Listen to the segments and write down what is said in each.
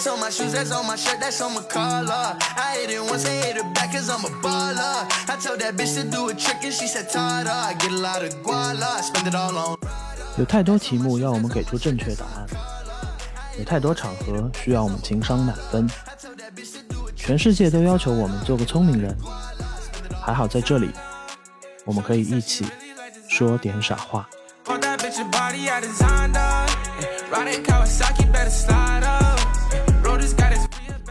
That's on my shoes, that's on my shirt, that's on my collar. I hit it once, I hit it back cause I'm a baller. I told that bitch to do a trick and she said, Tada. I get a lot of guala, spend it all on. 有太多题目要我们给出正确答案，有太多场合需要我们情商满分。全世界都要求我们做个聪明人，还好在这里，我们可以一起说点傻话。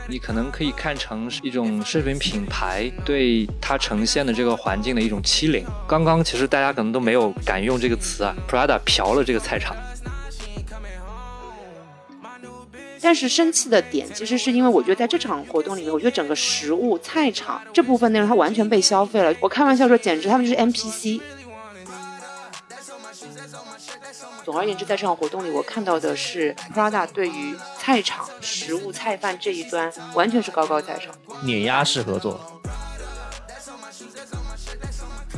你可能可以看成是一种奢侈品品牌对它呈现的这个环境的一种欺凌。刚刚其实大家可能都没有敢用这个词啊，Prada 嫖了这个菜场。但是生气的点其实是因为我觉得在这场活动里面，我觉得整个食物菜场这部分内容它完全被消费了。我开玩笑说，简直他们就是 NPC。总而言之，在这场活动里，我看到的是 Prada 对于菜场、食物、菜贩这一端完全是高高在上。碾压式合作，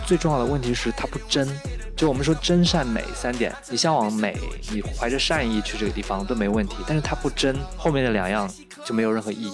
最重要的问题是它不真。就我们说真善美三点，你向往美，你怀着善意去这个地方都没问题，但是它不真，后面的两样就没有任何意义。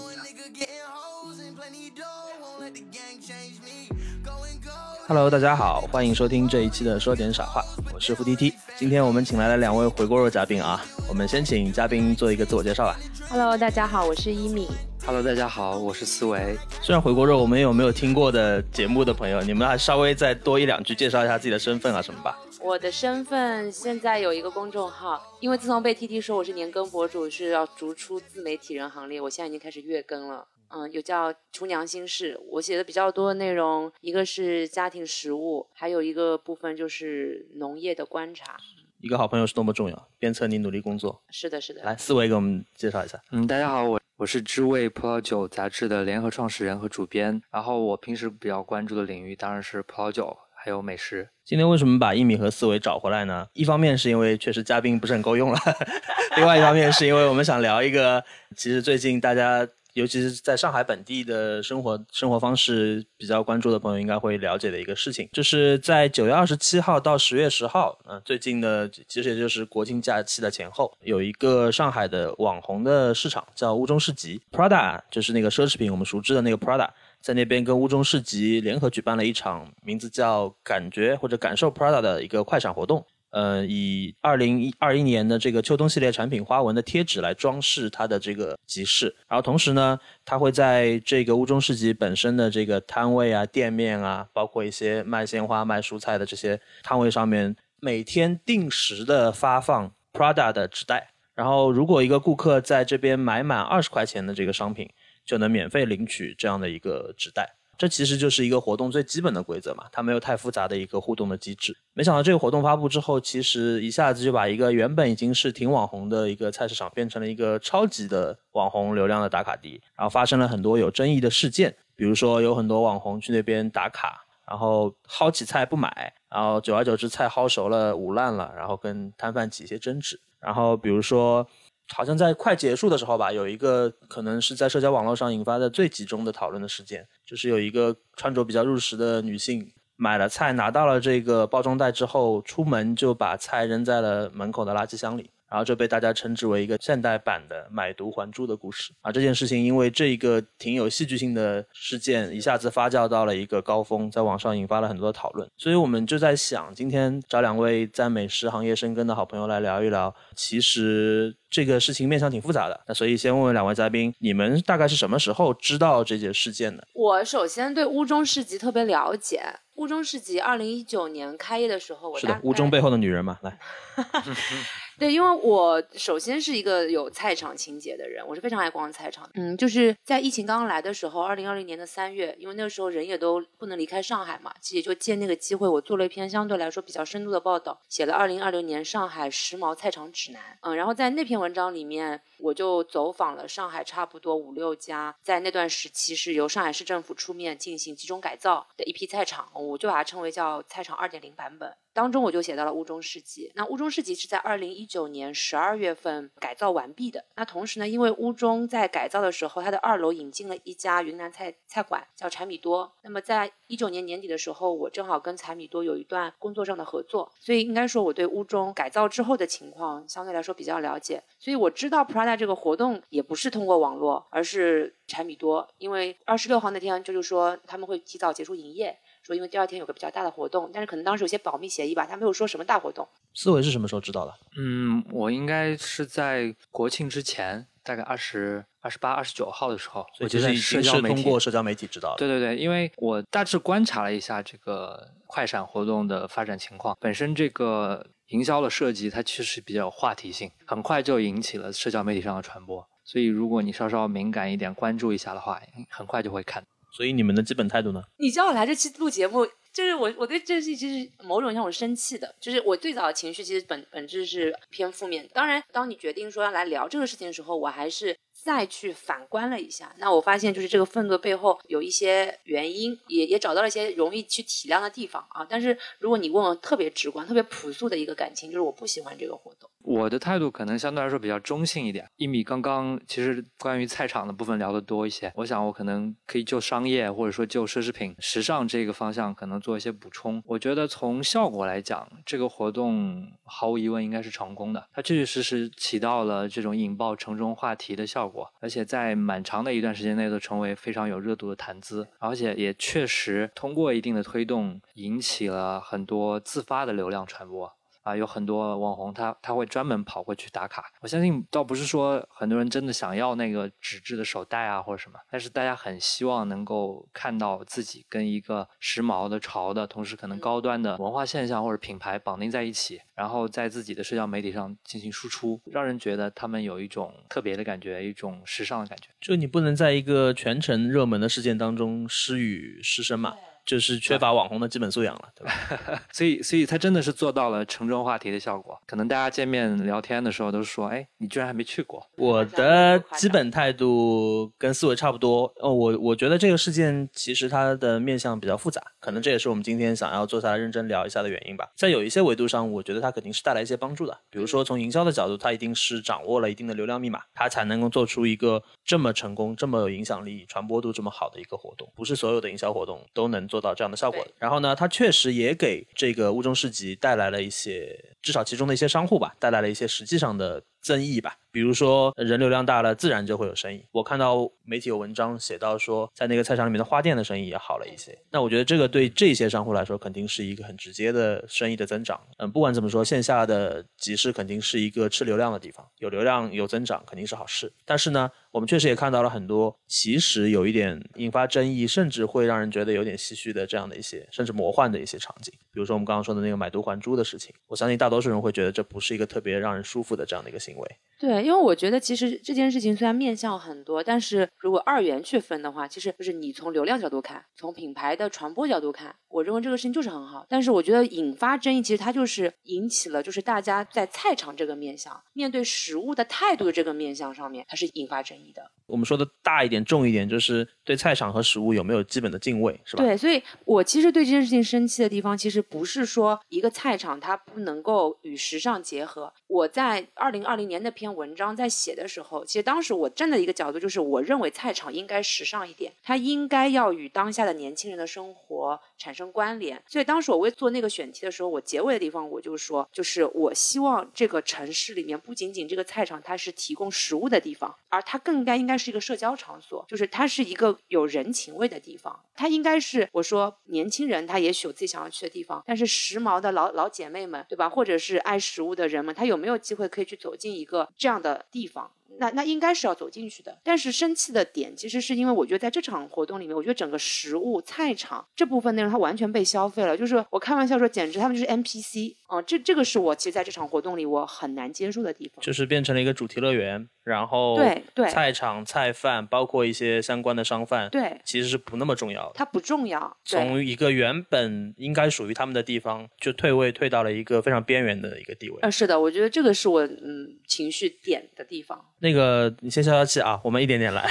Hello，大家好，欢迎收听这一期的说点傻话，我是付 T T。今天我们请来了两位回锅肉嘉宾啊，我们先请嘉宾做一个自我介绍吧。Hello，大家好，我是一米。Hello，大家好，我是思维。虽然回锅肉我们有没有听过的节目的朋友，你们还稍微再多一两句介绍一下自己的身份啊什么吧。我的身份现在有一个公众号，因为自从被 T T 说我是年更博主，是要逐出自媒体人行列，我现在已经开始月更了。嗯，有叫“厨娘心事”，我写的比较多的内容，一个是家庭食物，还有一个部分就是农业的观察。一个好朋友是多么重要，鞭策你努力工作。是的，是的。来，思维给我们介绍一下。嗯，大家好，我我是知味葡萄酒杂志的联合创始人和主编。然后我平时比较关注的领域当然是葡萄酒，还有美食。今天为什么把一米和思维找回来呢？一方面是因为确实嘉宾不是很够用了，另外一方面是因为我们想聊一个，其实最近大家。尤其是在上海本地的生活生活方式比较关注的朋友，应该会了解的一个事情，就是在九月二十七号到十月十号，嗯、最近的其实也就是国庆假期的前后，有一个上海的网红的市场叫乌中市集，Prada 就是那个奢侈品我们熟知的那个 Prada，在那边跟乌中市集联合举办了一场名字叫“感觉”或者“感受 Prada” 的一个快闪活动。呃，以二零二一年的这个秋冬系列产品花纹的贴纸来装饰它的这个集市，然后同时呢，它会在这个乌中市集本身的这个摊位啊、店面啊，包括一些卖鲜花、卖蔬菜的这些摊位上面，每天定时的发放 Prada 的纸袋，然后如果一个顾客在这边买满二十块钱的这个商品，就能免费领取这样的一个纸袋。这其实就是一个活动最基本的规则嘛，它没有太复杂的一个互动的机制。没想到这个活动发布之后，其实一下子就把一个原本已经是挺网红的一个菜市场，变成了一个超级的网红流量的打卡地。然后发生了很多有争议的事件，比如说有很多网红去那边打卡，然后薅起菜不买，然后久而久之菜薅熟了捂烂了，然后跟摊贩起一些争执。然后比如说。好像在快结束的时候吧，有一个可能是在社交网络上引发的最集中的讨论的事件，就是有一个穿着比较入时的女性买了菜，拿到了这个包装袋之后，出门就把菜扔在了门口的垃圾箱里，然后就被大家称之为一个现代版的买椟还珠的故事啊。这件事情因为这一个挺有戏剧性的事件，一下子发酵到了一个高峰，在网上引发了很多讨论。所以我们就在想，今天找两位在美食行业深耕的好朋友来聊一聊，其实。这个事情面向挺复杂的，那所以先问问两位嘉宾，你们大概是什么时候知道这件事件的？我首先对乌中市集特别了解。乌中市集二零一九年开业的时候，我是的，乌中背后的女人嘛，来。对，因为我首先是一个有菜场情节的人，我是非常爱逛菜场。嗯，就是在疫情刚刚来的时候，二零二零年的三月，因为那个时候人也都不能离开上海嘛，其实也就借那个机会，我做了一篇相对来说比较深度的报道，写了二零二零年上海时髦菜场指南。嗯，然后在那篇文章里面，我就走访了上海差不多五六家，在那段时期是由上海市政府出面进行集中改造的一批菜场，我就把它称为叫菜场二点零版本。当中我就写到了乌中市集。那乌中市集是在二零一九年十二月份改造完毕的。那同时呢，因为乌中在改造的时候，它的二楼引进了一家云南菜菜馆，叫柴米多。那么在一九年年底的时候，我正好跟柴米多有一段工作上的合作，所以应该说我对乌中改造之后的情况相对来说比较了解。所以我知道 Prada 这个活动也不是通过网络，而是柴米多，因为二十六号那天就是说他们会提早结束营业，说因为第二天有个比较大的活动，但是可能当时有些保密协议吧，他没有说什么大活动。思维是什么时候知道的？嗯，我应该是在国庆之前，大概二十二十八、二十九号的时候，我就在所以其实已经是社交媒体通过社交媒体知道的。对对对，因为我大致观察了一下这个快闪活动的发展情况，本身这个营销的设计它确实比较有话题性，很快就引起了社交媒体上的传播。所以如果你稍稍敏感一点，关注一下的话，很快就会看。所以你们的基本态度呢？你叫我来这期录节目，就是我我对这期其实某种意义上我生气的，就是我最早的情绪其实本本质是偏负面的。当然，当你决定说要来聊这个事情的时候，我还是再去反观了一下。那我发现就是这个愤怒背后有一些原因，也也找到了一些容易去体谅的地方啊。但是如果你问我特别直观、特别朴素的一个感情，就是我不喜欢这个活动。我的态度可能相对来说比较中性一点。一米刚刚其实关于菜场的部分聊得多一些，我想我可能可以就商业或者说就奢侈品、时尚这个方向可能做一些补充。我觉得从效果来讲，这个活动毫无疑问应该是成功的，它确确实实起到了这种引爆城中话题的效果，而且在蛮长的一段时间内都成为非常有热度的谈资，而且也确实通过一定的推动，引起了很多自发的流量传播。啊，有很多网红他他会专门跑过去打卡。我相信倒不是说很多人真的想要那个纸质的手袋啊或者什么，但是大家很希望能够看到自己跟一个时髦的、潮的，同时可能高端的文化现象或者品牌绑定在一起，然后在自己的社交媒体上进行输出，让人觉得他们有一种特别的感觉，一种时尚的感觉。就你不能在一个全程热门的事件当中失语失声嘛，就是缺乏网红的基本素养了，对吧？所以，所以他真的是做到了城中话题的效果。可能大家见面聊天的时候都说：“哎，你居然还没去过。”我的基本态度跟思维差不多。哦，我我觉得这个事件其实它的面向比较复杂，可能这也是我们今天想要坐下来认真聊一下的原因吧。在有一些维度上，我觉得它肯定是带来一些帮助的。比如说从营销的角度，它一定是掌握了一定的流量密码，它才能够做出一个这么成功、这么有影响力、传播度这么好的一个活动。不是所有的营销活动都能做到这样的效果的。然后呢，它确实也给这个乌中市集带来了一些，至少其中的一些商户吧，带来了一些实际上的增益吧。比如说人流量大了，自然就会有生意。我看到媒体有文章写到说，在那个菜场里面的花店的生意也好了一些。那我觉得这个对这些商户来说，肯定是一个很直接的生意的增长。嗯，不管怎么说，线下的集市肯定是一个吃流量的地方，有流量有增长肯定是好事。但是呢，我们确实也看到了很多其实有一点引发争议，甚至会让人觉得有点唏嘘的这样的一些，甚至魔幻的一些场景。比如说我们刚刚说的那个买椟还珠的事情，我相信大多数人会觉得这不是一个特别让人舒服的这样的一个行为。对，因为我觉得其实这件事情虽然面向很多，但是如果二元去分的话，其实就是你从流量角度看，从品牌的传播角度看，我认为这个事情就是很好。但是我觉得引发争议，其实它就是引起了就是大家在菜场这个面向，面对食物的态度的这个面向上面，它是引发争议的。我们说的大一点、重一点，就是对菜场和食物有没有基本的敬畏，是吧？对，所以我其实对这件事情生气的地方，其实不是说一个菜场它不能够与时尚结合。我在二零二零年那篇文章在写的时候，其实当时我站的一个角度就是，我认为菜场应该时尚一点，它应该要与当下的年轻人的生活产生关联。所以当时我为做那个选题的时候，我结尾的地方我就说，就是我希望这个城市里面不仅仅这个菜场它是提供食物的地方，而它更该应该是一个社交场所，就是它是一个有人情味的地方。它应该是我说年轻人他也许有自己想要去的地方，但是时髦的老老姐妹们，对吧？或者是爱食物的人们，他有没有机会可以去走进一个这样的地方？那那应该是要走进去的，但是生气的点其实是因为我觉得在这场活动里面，我觉得整个食物菜场这部分内容它完全被消费了，就是我开玩笑说，简直他们就是 NPC 啊、这这个是我其实在这场活动里我很难接受的地方。就是变成了一个主题乐园，然后对对菜场、菜贩，包括一些相关的商贩，对其实是不那么重要的。它不重要，从一个原本应该属于他们的地方，就退位退到了一个非常边缘的一个地位。呃是的，我觉得这个是我嗯情绪点的地方。那个，你先消消气啊，我们一点点来。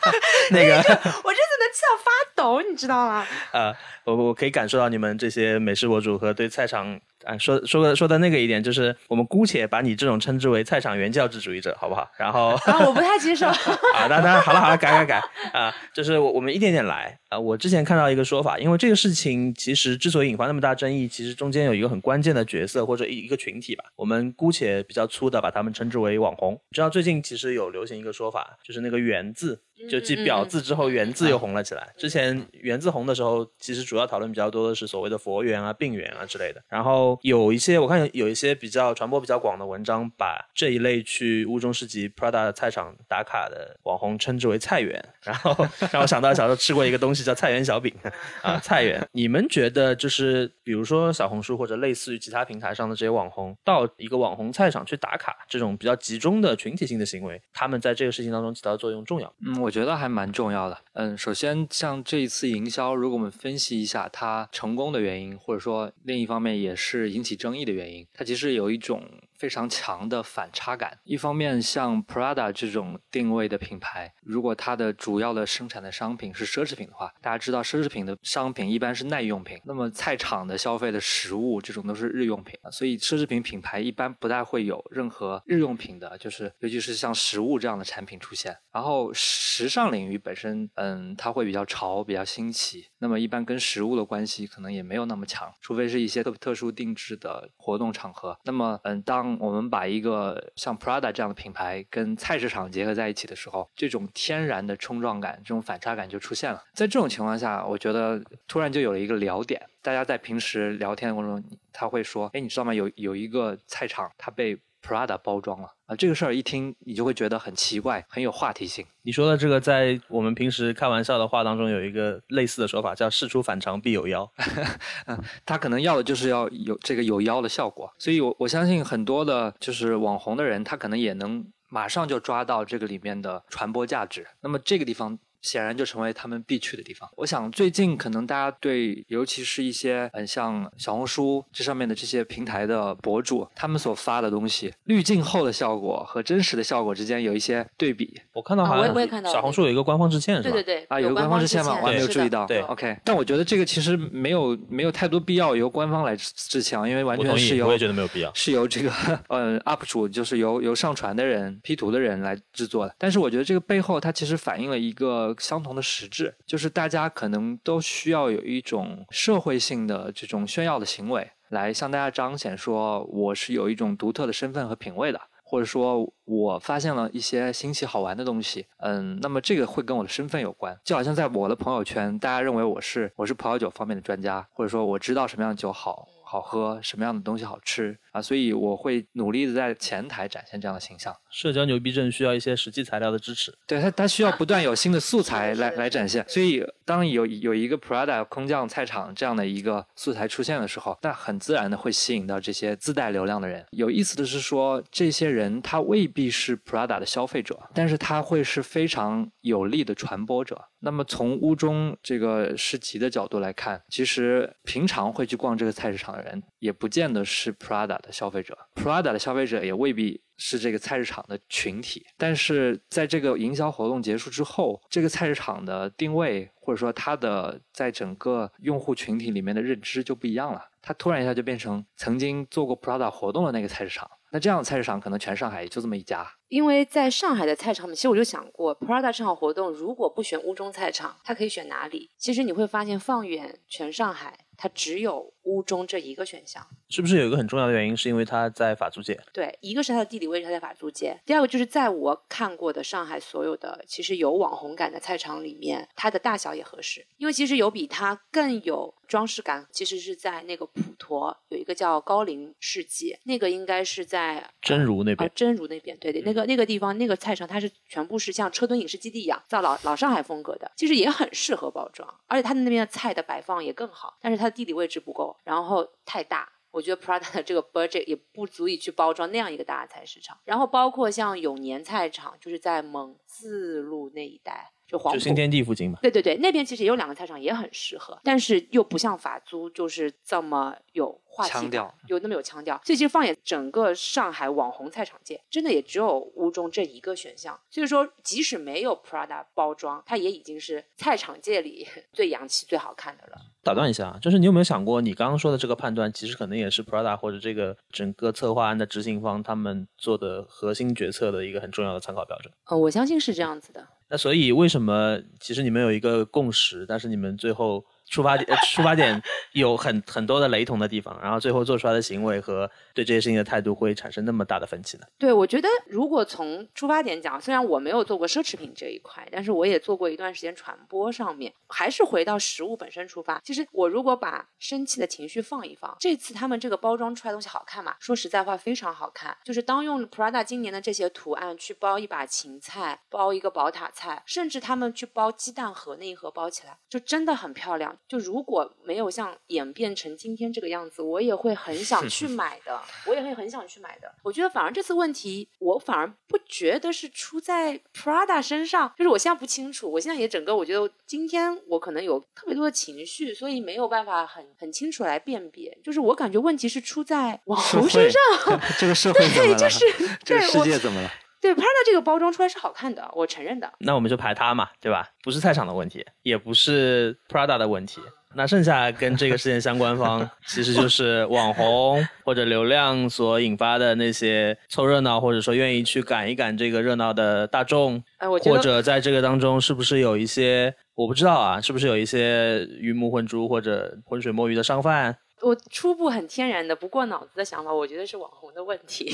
那个，我这次能气到发抖，你知道吗？啊，我我可以感受到你们这些美食博主和对菜场啊说说的说的那个一点，就是我们姑且把你这种称之为菜场原教旨主义者，好不好？然后 啊，我不太接受。啊，那那好了好了，改改改啊，就是我我们一点点来啊。我之前看到一个说法，因为这个事情其实之所以引发那么大争议，其实中间有一个很关键的角色或者一一个群体吧，我们姑且比较粗的把他们称之为网红。你知道最近其实有流行一个说法，就是那个“圆”字，就继“表”字之后，“圆”字又红了起来。之前“圆”字红的时候，其实主要讨论比较多的是所谓的佛缘啊、病缘啊之类的。然后有一些我看有有一些比较传播比较广的文章，把这一类去乌中市集 Prada 菜场打卡的网红称之为菜园，然后让我想到小时候吃过一个东西叫菜园小饼啊，菜园。你们觉得就是比如说小红书或者类似于其他平台上的这些网红，到一个网红菜场去打卡这种比较集中的群体性的行为，他们在这个事情当中起到的作用重要？嗯，我觉得还蛮重要的。嗯，首先像这一次营销，如果我们分析一下它成功的原因，或者说另一方面也是引起争议的原因，它其实有一种非常强的反差感。一方面，像 Prada 这种定位的品牌，如果它的主要的生产的商品是奢侈品的话，大家知道奢侈品的商品一般是耐用品，那么菜场的消费的食物这种都是日用品，所以奢侈品品牌一般不太会有任何日用品的，就是尤其是像食物这样的产品出现。然后时尚领域本身，嗯，它会比较潮、比较新奇，那么一般跟食物的关系可能也没有那么强，除非是一些特特殊定制的活动场合。那么，嗯，当我们把一个像 Prada 这样的品牌跟菜市场结合在一起的时候，这种天然的冲撞感、这种反差感就出现了。在这种情况下，我觉得突然就有了一个聊点。大家在平时聊天的过程中，他会说：“哎，你知道吗？有有一个菜场，它被 Prada 包装了啊！”这个事儿一听，你就会觉得很奇怪，很有话题性。你说的这个，在我们平时开玩笑的话当中，有一个类似的说法，叫“事出反常必有妖 ”。嗯，他可能要的就是要有这个有妖的效果，所以我我相信很多的，就是网红的人，他可能也能马上就抓到这个里面的传播价值。那么这个地方。显然就成为他们必去的地方。我想最近可能大家对，尤其是一些嗯像小红书这上面的这些平台的博主，他们所发的东西，滤镜后的效果和真实的效果之间有一些对比。我看到好像小红书有一个官方致歉，是吧？对对对，啊，有个官方致歉吗？我还没有注意到。对，OK。但我觉得这个其实没有没有太多必要由官方来致歉，因为完全是由我也觉得没有必要，是由这个嗯 UP 主，就是由由上传的人、P 图的人来制作的。但是我觉得这个背后，它其实反映了一个相同的实。质就是大家可能都需要有一种社会性的这种炫耀的行为，来向大家彰显说我是有一种独特的身份和品味的，或者说我发现了一些新奇好玩的东西。嗯，那么这个会跟我的身份有关，就好像在我的朋友圈，大家认为我是我是葡萄酒方面的专家，或者说我知道什么样的酒好好喝，什么样的东西好吃。啊，所以我会努力的在前台展现这样的形象。社交牛逼症需要一些实际材料的支持，对它，它需要不断有新的素材来来展现。所以，当有有一个 Prada 空降菜场这样的一个素材出现的时候，那很自然的会吸引到这些自带流量的人。有意思的是说，这些人他未必是 Prada 的消费者，但是他会是非常有力的传播者。那么从屋中这个市集的角度来看，其实平常会去逛这个菜市场的人，也不见得是 Prada。的消费者，Prada 的消费者也未必是这个菜市场的群体，但是在这个营销活动结束之后，这个菜市场的定位或者说它的在整个用户群体里面的认知就不一样了，它突然一下就变成曾经做过 Prada 活动的那个菜市场。那这样的菜市场可能全上海也就这么一家。因为在上海的菜场，其实我就想过，Prada 这场活动如果不选乌中菜场，它可以选哪里？其实你会发现，放眼全上海，它只有乌中这一个选项。是不是有一个很重要的原因，是因为它在法租界？对，一个是它的地理位置，它在法租界；第二个就是在我看过的上海所有的其实有网红感的菜场里面，它的大小也合适。因为其实有比它更有装饰感，其实是在那个普陀有一个叫高陵市集，那个应该是在真如那边。真如那边，对对，那个那个地方那个菜场，它是全部是像车墩影视基地一样造老老上海风格的，其实也很适合包装，而且它的那边的菜的摆放也更好，但是它的地理位置不够，然后太大。我觉得 Prada 的这个 budget 也不足以去包装那样一个大菜市场。然后包括像永年菜场，就是在蒙自路那一带。就黄埔就新天地附近嘛。对对对，那边其实也有两个菜场，也很适合，但是又不像法租就是这么有话题腔调，有那么有腔调。所以其实放眼整个上海网红菜场界，真的也只有乌中这一个选项。所以说，即使没有 Prada 包装，它也已经是菜场界里 最洋气、最好看的了。打断一下，就是你有没有想过，你刚刚说的这个判断，其实可能也是 Prada 或者这个整个策划案的执行方他们做的核心决策的一个很重要的参考标准。嗯，我相信是这样子的。那所以为什么其实你们有一个共识，但是你们最后出发点出发点有很很多的雷同的地方，然后最后做出来的行为和对这些事情的态度会产生那么大的分歧呢？对，我觉得如果从出发点讲，虽然我没有做过奢侈品这一块，但是我也做过一段时间传播上面，还是回到食物本身出发。其实我如果把生气的情绪放一放，这次他们这个包装出来东西好看嘛？说实在话，非常好看。就是当用 Prada 今年的这些图案去包一把芹菜，包一个宝塔菜，甚至他们去包鸡蛋盒那一盒包起来，就真的很漂亮。就如果没有像演变成今天这个样子，我也会很 想去买的，我也会很想去买的。我觉得反而这次问题，我反而不觉得是出在 Prada 身上，就是我现在不清楚，我现在也整个我觉得今天我可能有特别多的情绪，所以没有办法很很清楚来辨别。就是我感觉问题是出在网红身上，这个社 会对，就是这个世界怎么了？对 Prada 这个包装出来是好看的，我承认的。那我们就排它嘛，对吧？不是菜场的问题，也不是 Prada 的问题。那剩下跟这个事件相关方，其实就是网红或者流量所引发的那些凑热闹，或者说愿意去赶一赶这个热闹的大众，哎，我觉得或者在这个当中是不是有一些我不知道啊，是不是有一些鱼目混珠或者浑水摸鱼的商贩？我初步很天然的不过脑子的想法，我觉得是网红的问题。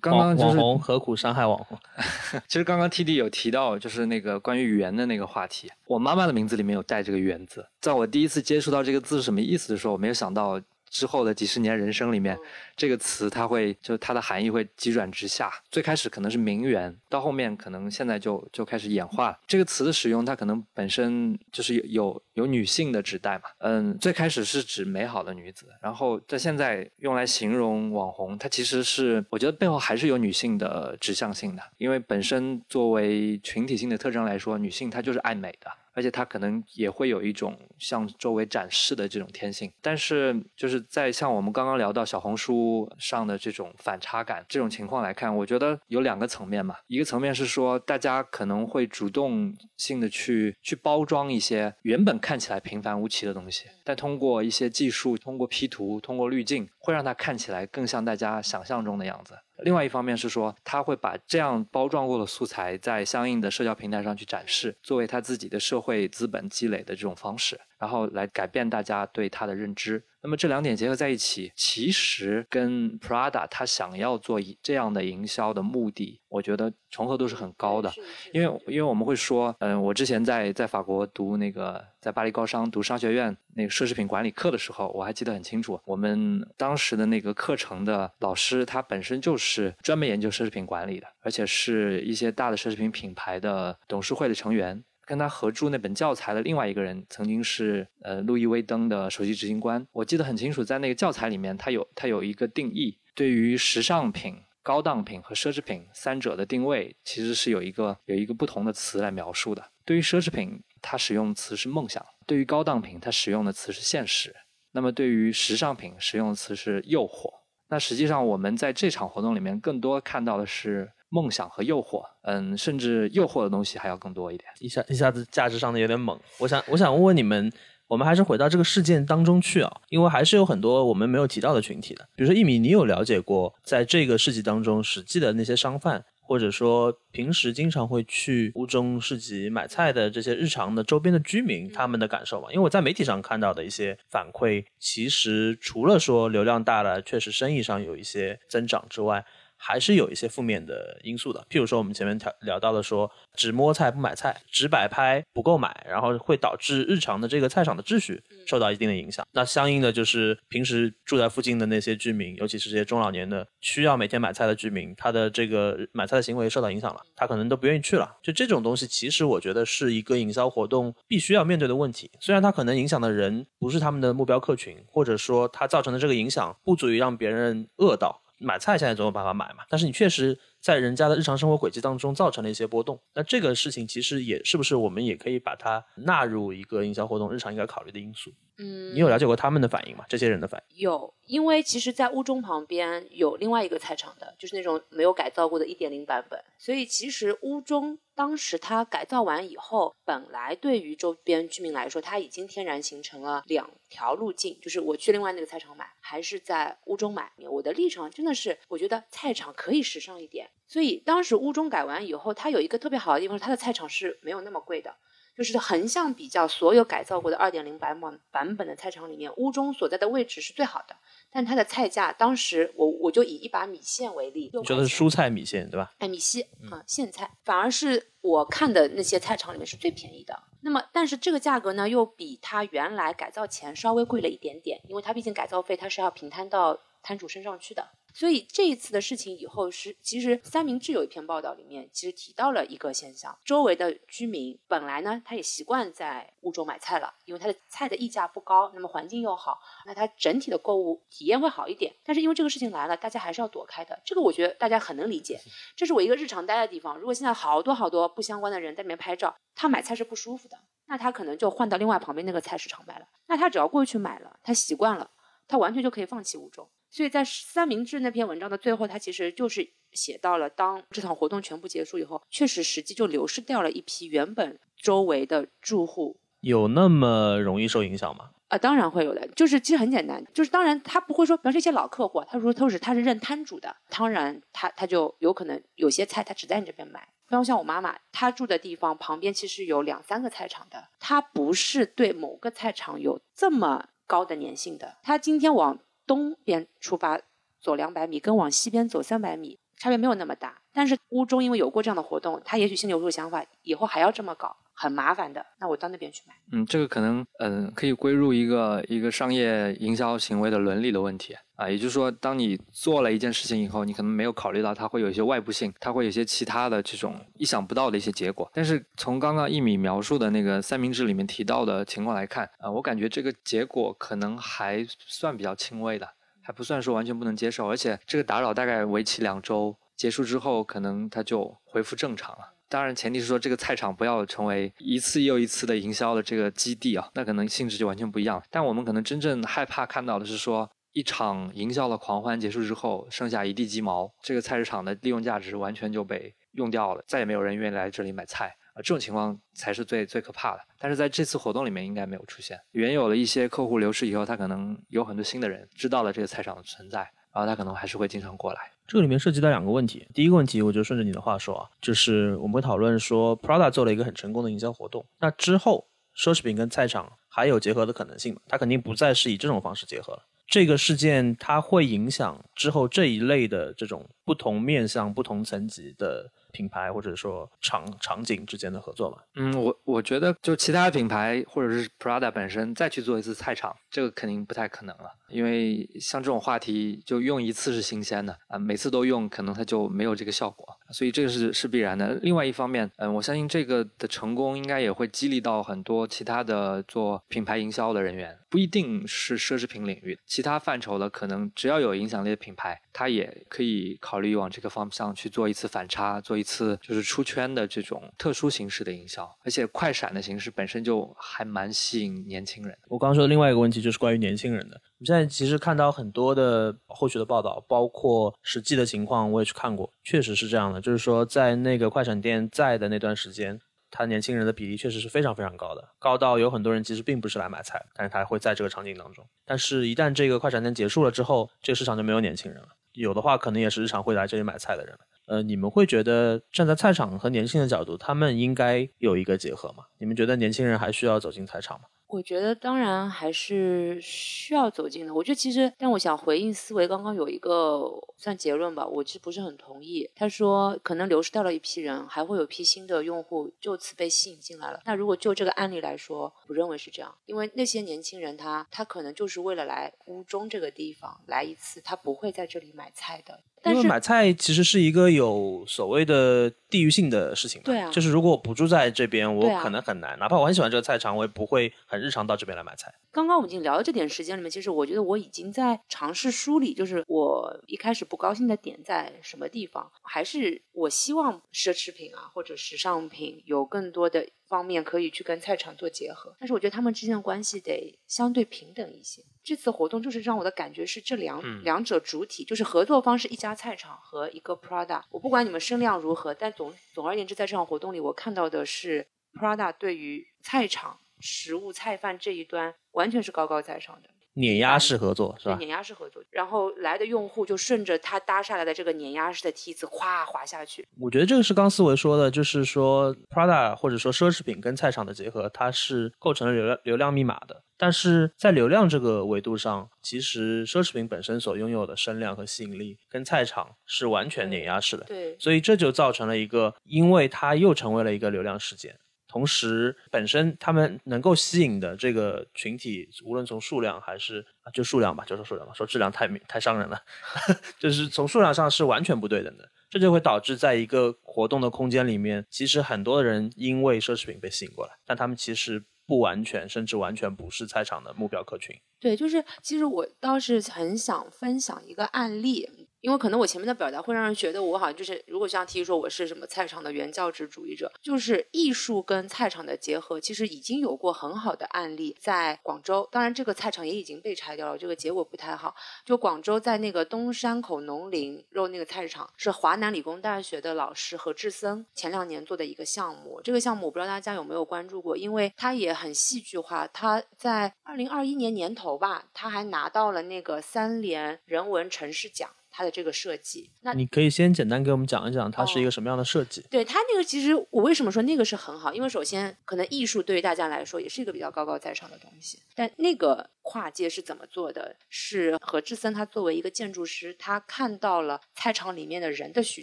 刚刚就是网网红何苦伤害网红？其实刚刚 T D 有提到，就是那个关于圆的那个话题。我妈妈的名字里面有带这个圆字，在我第一次接触到这个字是什么意思的时候，我没有想到之后的几十年人生里面，这个词它会就它的含义会急转直下。最开始可能是名媛，到后面可能现在就就开始演化。这个词的使用，它可能本身就是有有有女性的指代嘛。嗯，最开始是指美好的女子，然后在现在用来形容网红，它其实是我觉得背后还是有女性的指向性的，因为本身作为群体性的特征来说，女性她就是爱美的。而且她可能也会有一种向周围展示的这种天性，但是就是在像我们刚刚聊到小红书上的这种反差感这种情况来看，我觉得有两个层面嘛。一个层面是说，大家可能会主动性的去去包装一些原本看起来平凡无奇的东西，但通过一些技术，通过 P 图，通过滤镜，会让它看起来更像大家想象中的样子。另外一方面是说，他会把这样包装过的素材在相应的社交平台上去展示，作为他自己的社会资本积累的这种方式，然后来改变大家对它的认知。那么这两点结合在一起，其实跟 Prada 它想要做这样的营销的目的，我觉得重合度是很高的。因为因为我们会说，嗯，我之前在在法国读那个在巴黎高商读商学院那个奢侈品管理课的时候，我还记得很清楚，我们当时的那个课程的老师他本身就是专门研究奢侈品管理的，而且是一些大的奢侈品品牌的董事会的成员。跟他合著那本教材的另外一个人，曾经是呃路易威登的首席执行官。我记得很清楚，在那个教材里面，他有他有一个定义，对于时尚品、高档品和奢侈品三者的定位，其实是有一个有一个不同的词来描述的。对于奢侈品，它使用的词是梦想；对于高档品，它使用的词是现实。那么对于时尚品，使用的词是诱惑。那实际上我们在这场活动里面，更多看到的是。梦想和诱惑，嗯，甚至诱惑的东西还要更多一点。一下一下子价值上的有点猛。我想我想问问你们，我们还是回到这个事件当中去啊，因为还是有很多我们没有提到的群体的。比如说一米，你有了解过在这个市集当中实际的那些商贩，或者说平时经常会去乌中市集买菜的这些日常的周边的居民他们的感受吗？因为我在媒体上看到的一些反馈，其实除了说流量大了，确实生意上有一些增长之外。还是有一些负面的因素的，譬如说我们前面聊聊到的，说只摸菜不买菜，只摆拍不购买，然后会导致日常的这个菜场的秩序受到一定的影响。那相应的就是平时住在附近的那些居民，尤其是这些中老年的需要每天买菜的居民，他的这个买菜的行为受到影响了，他可能都不愿意去了。就这种东西，其实我觉得是一个营销活动必须要面对的问题。虽然它可能影响的人不是他们的目标客群，或者说它造成的这个影响不足以让别人饿到。买菜现在总有办法买嘛，但是你确实在人家的日常生活轨迹当中造成了一些波动。那这个事情其实也是不是我们也可以把它纳入一个营销活动日常应该考虑的因素？嗯，你有了解过他们的反应吗？这些人的反应？有，因为其实，在屋中旁边有另外一个菜场的，就是那种没有改造过的一点零版本。所以其实屋中当时它改造完以后，本来对于周边居民来说，它已经天然形成了两条路径，就是我去另外那个菜场买，还是在屋中买。我的立场真的是，我觉得菜场可以时尚一点。所以当时乌中改完以后，它有一个特别好的地方，它的菜场是没有那么贵的。就是横向比较所有改造过的二点零版本版本的菜场里面，乌中所在的位置是最好的，但它的菜价当时我我就以一把米线为例，你说的是蔬菜米线对吧？哎，米线啊，苋菜，反而是我看的那些菜场里面是最便宜的。那么，但是这个价格呢，又比它原来改造前稍微贵了一点点，因为它毕竟改造费它是要平摊到摊主身上去的。所以这一次的事情以后是，其实三明治有一篇报道里面其实提到了一个现象，周围的居民本来呢他也习惯在乌州买菜了，因为他的菜的溢价不高，那么环境又好，那他整体的购物体验会好一点。但是因为这个事情来了，大家还是要躲开的，这个我觉得大家很能理解。这是我一个日常待的地方，如果现在好多好多不相关的人在里面拍照，他买菜是不舒服的，那他可能就换到另外旁边那个菜市场买了。那他只要过去买了，他习惯了，他完全就可以放弃乌州。所以在三明治那篇文章的最后，他其实就是写到了，当这场活动全部结束以后，确实实际就流失掉了一批原本周围的住户。有那么容易受影响吗？啊，当然会有的。就是其实很简单，就是当然他不会说，比方说一些老客户，他说都是他是认摊主的，当然他他就有可能有些菜他只在你这边买。比方像我妈妈，她住的地方旁边其实有两三个菜场的，她不是对某个菜场有这么高的粘性的，她今天往。东边出发走两百米，跟往西边走三百米差别没有那么大。但是屋中因为有过这样的活动，他也许心里有这个想法，以后还要这么搞，很麻烦的。那我到那边去买。嗯，这个可能嗯可以归入一个一个商业营销行为的伦理的问题啊。也就是说，当你做了一件事情以后，你可能没有考虑到它会有一些外部性，它会有一些其他的这种意想不到的一些结果。但是从刚刚一米描述的那个三明治里面提到的情况来看啊，我感觉这个结果可能还算比较轻微的，还不算说完全不能接受。而且这个打扰大概为期两周，结束之后可能它就恢复正常了。当然，前提是说这个菜场不要成为一次又一次的营销的这个基地啊，那可能性质就完全不一样。但我们可能真正害怕看到的是说，一场营销的狂欢结束之后，剩下一地鸡毛，这个菜市场的利用价值完全就被用掉了，再也没有人愿意来这里买菜啊，这种情况才是最最可怕的。但是在这次活动里面应该没有出现。原有的一些客户流失以后，他可能有很多新的人知道了这个菜场的存在，然后他可能还是会经常过来。这个里面涉及到两个问题。第一个问题，我就顺着你的话说啊，就是我们会讨论说，Prada 做了一个很成功的营销活动，那之后奢侈品跟菜场还有结合的可能性吗？它肯定不再是以这种方式结合了。这个事件它会影响之后这一类的这种不同面向、不同层级的品牌或者说场场景之间的合作吗？嗯，我我觉得就其他品牌或者是 Prada 本身再去做一次菜场，这个肯定不太可能了。因为像这种话题，就用一次是新鲜的啊，每次都用，可能它就没有这个效果，所以这个是是必然的。另外一方面，嗯，我相信这个的成功应该也会激励到很多其他的做品牌营销的人员，不一定是奢侈品领域，其他范畴的可能只要有影响力的品牌，它也可以考虑往这个方向去做一次反差，做一次就是出圈的这种特殊形式的营销，而且快闪的形式本身就还蛮吸引年轻人。我刚刚说的另外一个问题就是关于年轻人的。我们现在其实看到很多的后续的报道，包括实际的情况，我也去看过，确实是这样的。就是说，在那个快闪店在的那段时间，他年轻人的比例确实是非常非常高的，高到有很多人其实并不是来买菜，但是他会在这个场景当中。但是，一旦这个快闪店结束了之后，这个市场就没有年轻人了。有的话，可能也是日常会来这里买菜的人了。呃，你们会觉得站在菜场和年轻的角度，他们应该有一个结合吗？你们觉得年轻人还需要走进菜场吗？我觉得当然还是需要走进的。我觉得其实，但我想回应思维刚刚有一个算结论吧，我其实不是很同意。他说可能流失掉了一批人，还会有批新的用户就此被吸引进来了。那如果就这个案例来说，不认为是这样，因为那些年轻人他他可能就是为了来乌中这个地方来一次，他不会在这里买菜的。因为买菜其实是一个有所谓的地域性的事情，对啊，就是如果我不住在这边，我可能很难，哪怕我很喜欢这个菜场，我也不会很。很日常到这边来买菜。刚刚我们已经聊了这点时间里面，其实我觉得我已经在尝试梳理，就是我一开始不高兴的点在什么地方，还是我希望奢侈品啊或者时尚品有更多的方面可以去跟菜场做结合，但是我觉得他们之间的关系得相对平等一些。这次活动就是让我的感觉是这两、嗯两者主体就是合作方是一家菜场和一个 Prada。我不管你们声量如何，但总总而言之，在这场活动里，我看到的是 Prada 对于菜场、食物、菜贩这一端完全是高高在上的。碾压式合作是吧？对碾压式合作，然后来的用户就顺着他搭下来的这个碾压式的梯子，哗滑下去。我觉得这个是刚思维说的，就是说 Prada 或者说奢侈品跟菜场的结合，它是构成了流量流量密码的。但是在流量这个维度上，其实奢侈品本身所拥有的声量和吸引力，跟菜场是完全碾压式的。对，所以这就造成了一个，因为它又成为了一个流量事件，同时本身他们能够吸引的这个群体，无论从数量还是就数量吧，就说数量吧，说质量太太伤人了，就是从数量上是完全不对等的。这就会导致在一个活动的空间里面，其实很多人因为奢侈品被吸引过来，但他们其实不完全，甚至完全不是菜场的目标客群。对，就是其实我倒是很想分享一个案例，因为可能我前面的表达会让人觉得我好像就是，如果像提说我是什么菜场的原教旨主义者，就是艺术跟菜场的结合，其实已经有过很好的案例，在广州，当然这个菜场也已经被拆掉了，这个结果不太好。就广州在那个东山口农林肉那个菜市场，是华南理工大学的老师何志森前两年做的一个项目。这个项目我不知道大家有没有关注过，因为他也很戏剧化。他在二零二一年年头吧，他还拿到了那个三联人文城市奖。它的这个设计，那你可以先简单给我们讲一讲它是一个什么样的设计？对它那个其实我为什么说那个是很好？因为首先可能艺术对于大家来说也是一个比较高高在上的东西，但那个跨界是怎么做的？是何志森他作为一个建筑师，他看到了菜场里面的人的需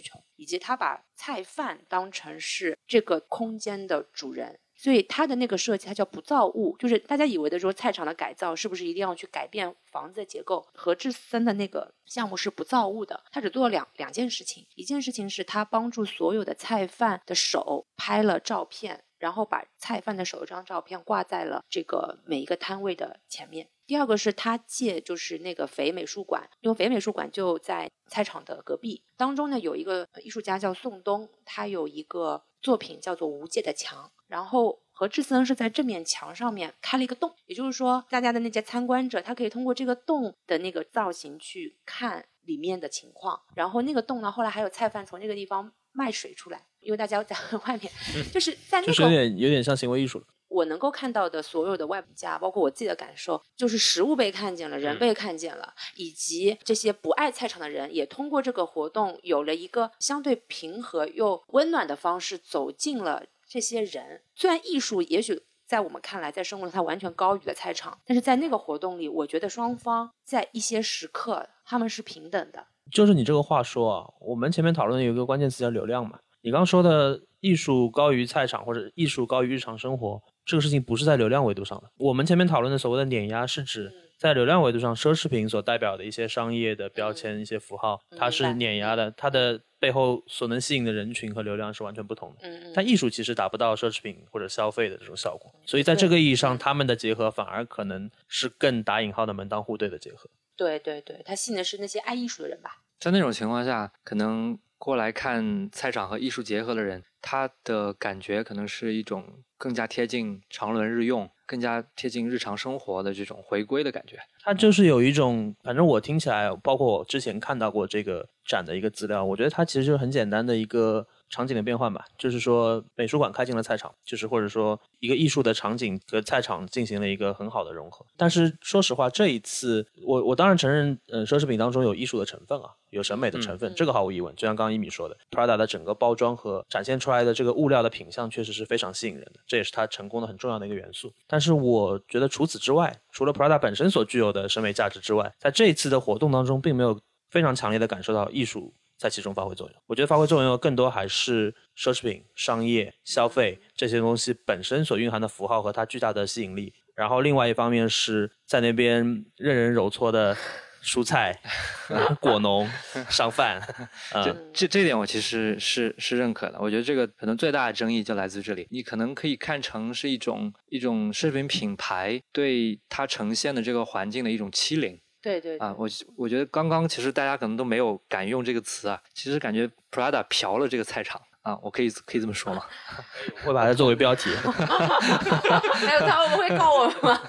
求，以及他把菜贩当成是这个空间的主人。所以它的那个设计，它叫不造物，就是大家以为的说菜场的改造是不是一定要去改变房子的结构？何志森的那个项目是不造物的，他只做了两两件事情，一件事情是他帮助所有的菜贩的手拍了照片，然后把菜贩的手一张照片挂在了这个每一个摊位的前面。第二个是他借就是那个肥美术馆，因为肥美术馆就在菜场的隔壁，当中呢有一个艺术家叫宋冬，他有一个作品叫做《无界的墙》。然后何志森是在这面墙上面开了一个洞，也就是说，大家的那些参观者，他可以通过这个洞的那个造型去看里面的情况。然后那个洞呢，后来还有菜贩从这个地方卖水出来，因为大家在 外面，就是在那就是有点有点像行为艺术了。我能够看到的所有的外部价，包括我自己的感受，就是食物被看见了，人被看见了，以及这些不爱菜场的人也通过这个活动有了一个相对平和又温暖的方式走进了。这些人虽然艺术也许在我们看来在生活中它完全高于了菜场，但是在那个活动里，我觉得双方在一些时刻他们是平等的。就是你这个话说啊，我们前面讨论有一个关键词叫流量嘛。你刚说的艺术高于菜场或者艺术高于日常生活，这个事情不是在流量维度上的。我们前面讨论的所谓的碾压是指。在流量维度上，奢侈品所代表的一些商业的标签、一些符号，它是碾压的，它的背后所能吸引的人群和流量是完全不同的。嗯但艺术其实达不到奢侈品或者消费的这种效果，所以在这个意义上，他们的结合反而可能是更打引号的门当户对的结合。对对对，他吸引的是那些爱艺术的人吧。在那种情况下，可能过来看菜场和艺术结合的人，他的感觉可能是一种更加贴近常伦日用。更加贴近日常生活的这种回归的感觉，它就是有一种，反正我听起来，包括我之前看到过这个展的一个资料，我觉得它其实就是很简单的一个场景的变换吧，就是说美术馆开进了菜场，就是或者说一个艺术的场景和菜场进行了一个很好的融合。但是说实话，这一次我我当然承认，呃，奢侈品当中有艺术的成分啊，有审美的成分，嗯、这个毫无疑问。就像刚刚一米说的，Prada 的整个包装和展现出来的这个物料的品相，确实是非常吸引人的，这也是它成功的很重要的一个元素。但是我觉得除此之外，除了 Prada 本身所具有的审美价值之外，在这一次的活动当中，并没有非常强烈的感受到艺术在其中发挥作用。我觉得发挥作用更多还是奢侈品、商业、消费这些东西本身所蕴含的符号和它巨大的吸引力。然后另外一方面是在那边任人揉搓的蔬菜、果农、商贩，这嗯，这这点我其实是是认可的。我觉得这个可能最大的争议就来自这里。你可能可以看成是一种一种奢侈品品牌对它呈现的这个环境的一种欺凌对对啊。我我觉得刚刚其实大家可能都没有敢用这个词啊，其实感觉 Prada 嫖了这个菜场啊，我可以可以这么说吗？会把它作为标题。还有他们会告我们吗？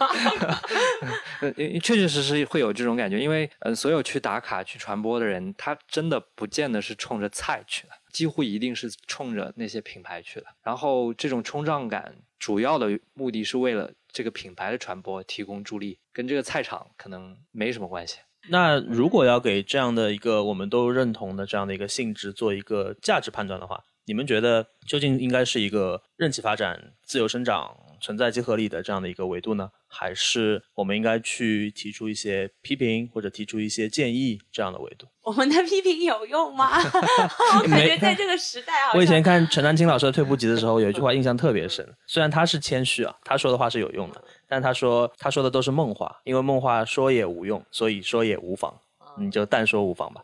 确确实实会有这种感觉，因为呃，所有去打卡去传播的人，他真的不见得是冲着菜去的，几乎一定是冲着那些品牌去的。然后这种冲撞感，主要的目的是为了这个品牌的传播提供助力，跟这个菜场可能没什么关系。那如果要给这样的一个我们都认同的这样的一个性质做一个价值判断的话，你们觉得究竟应该是一个任其发展、自由生长、存在即合理的这样的一个维度呢，还是我们应该去提出一些批评或者提出一些建议这样的维度？我们的批评有用吗？我感觉在这个时代啊我以前看陈丹青老师的退步集的时候，有一句话印象特别深。虽然他是谦虚啊，他说的话是有用的，但他说他说的都是梦话，因为梦话说也无用，所以说也无妨。你就但说无妨吧。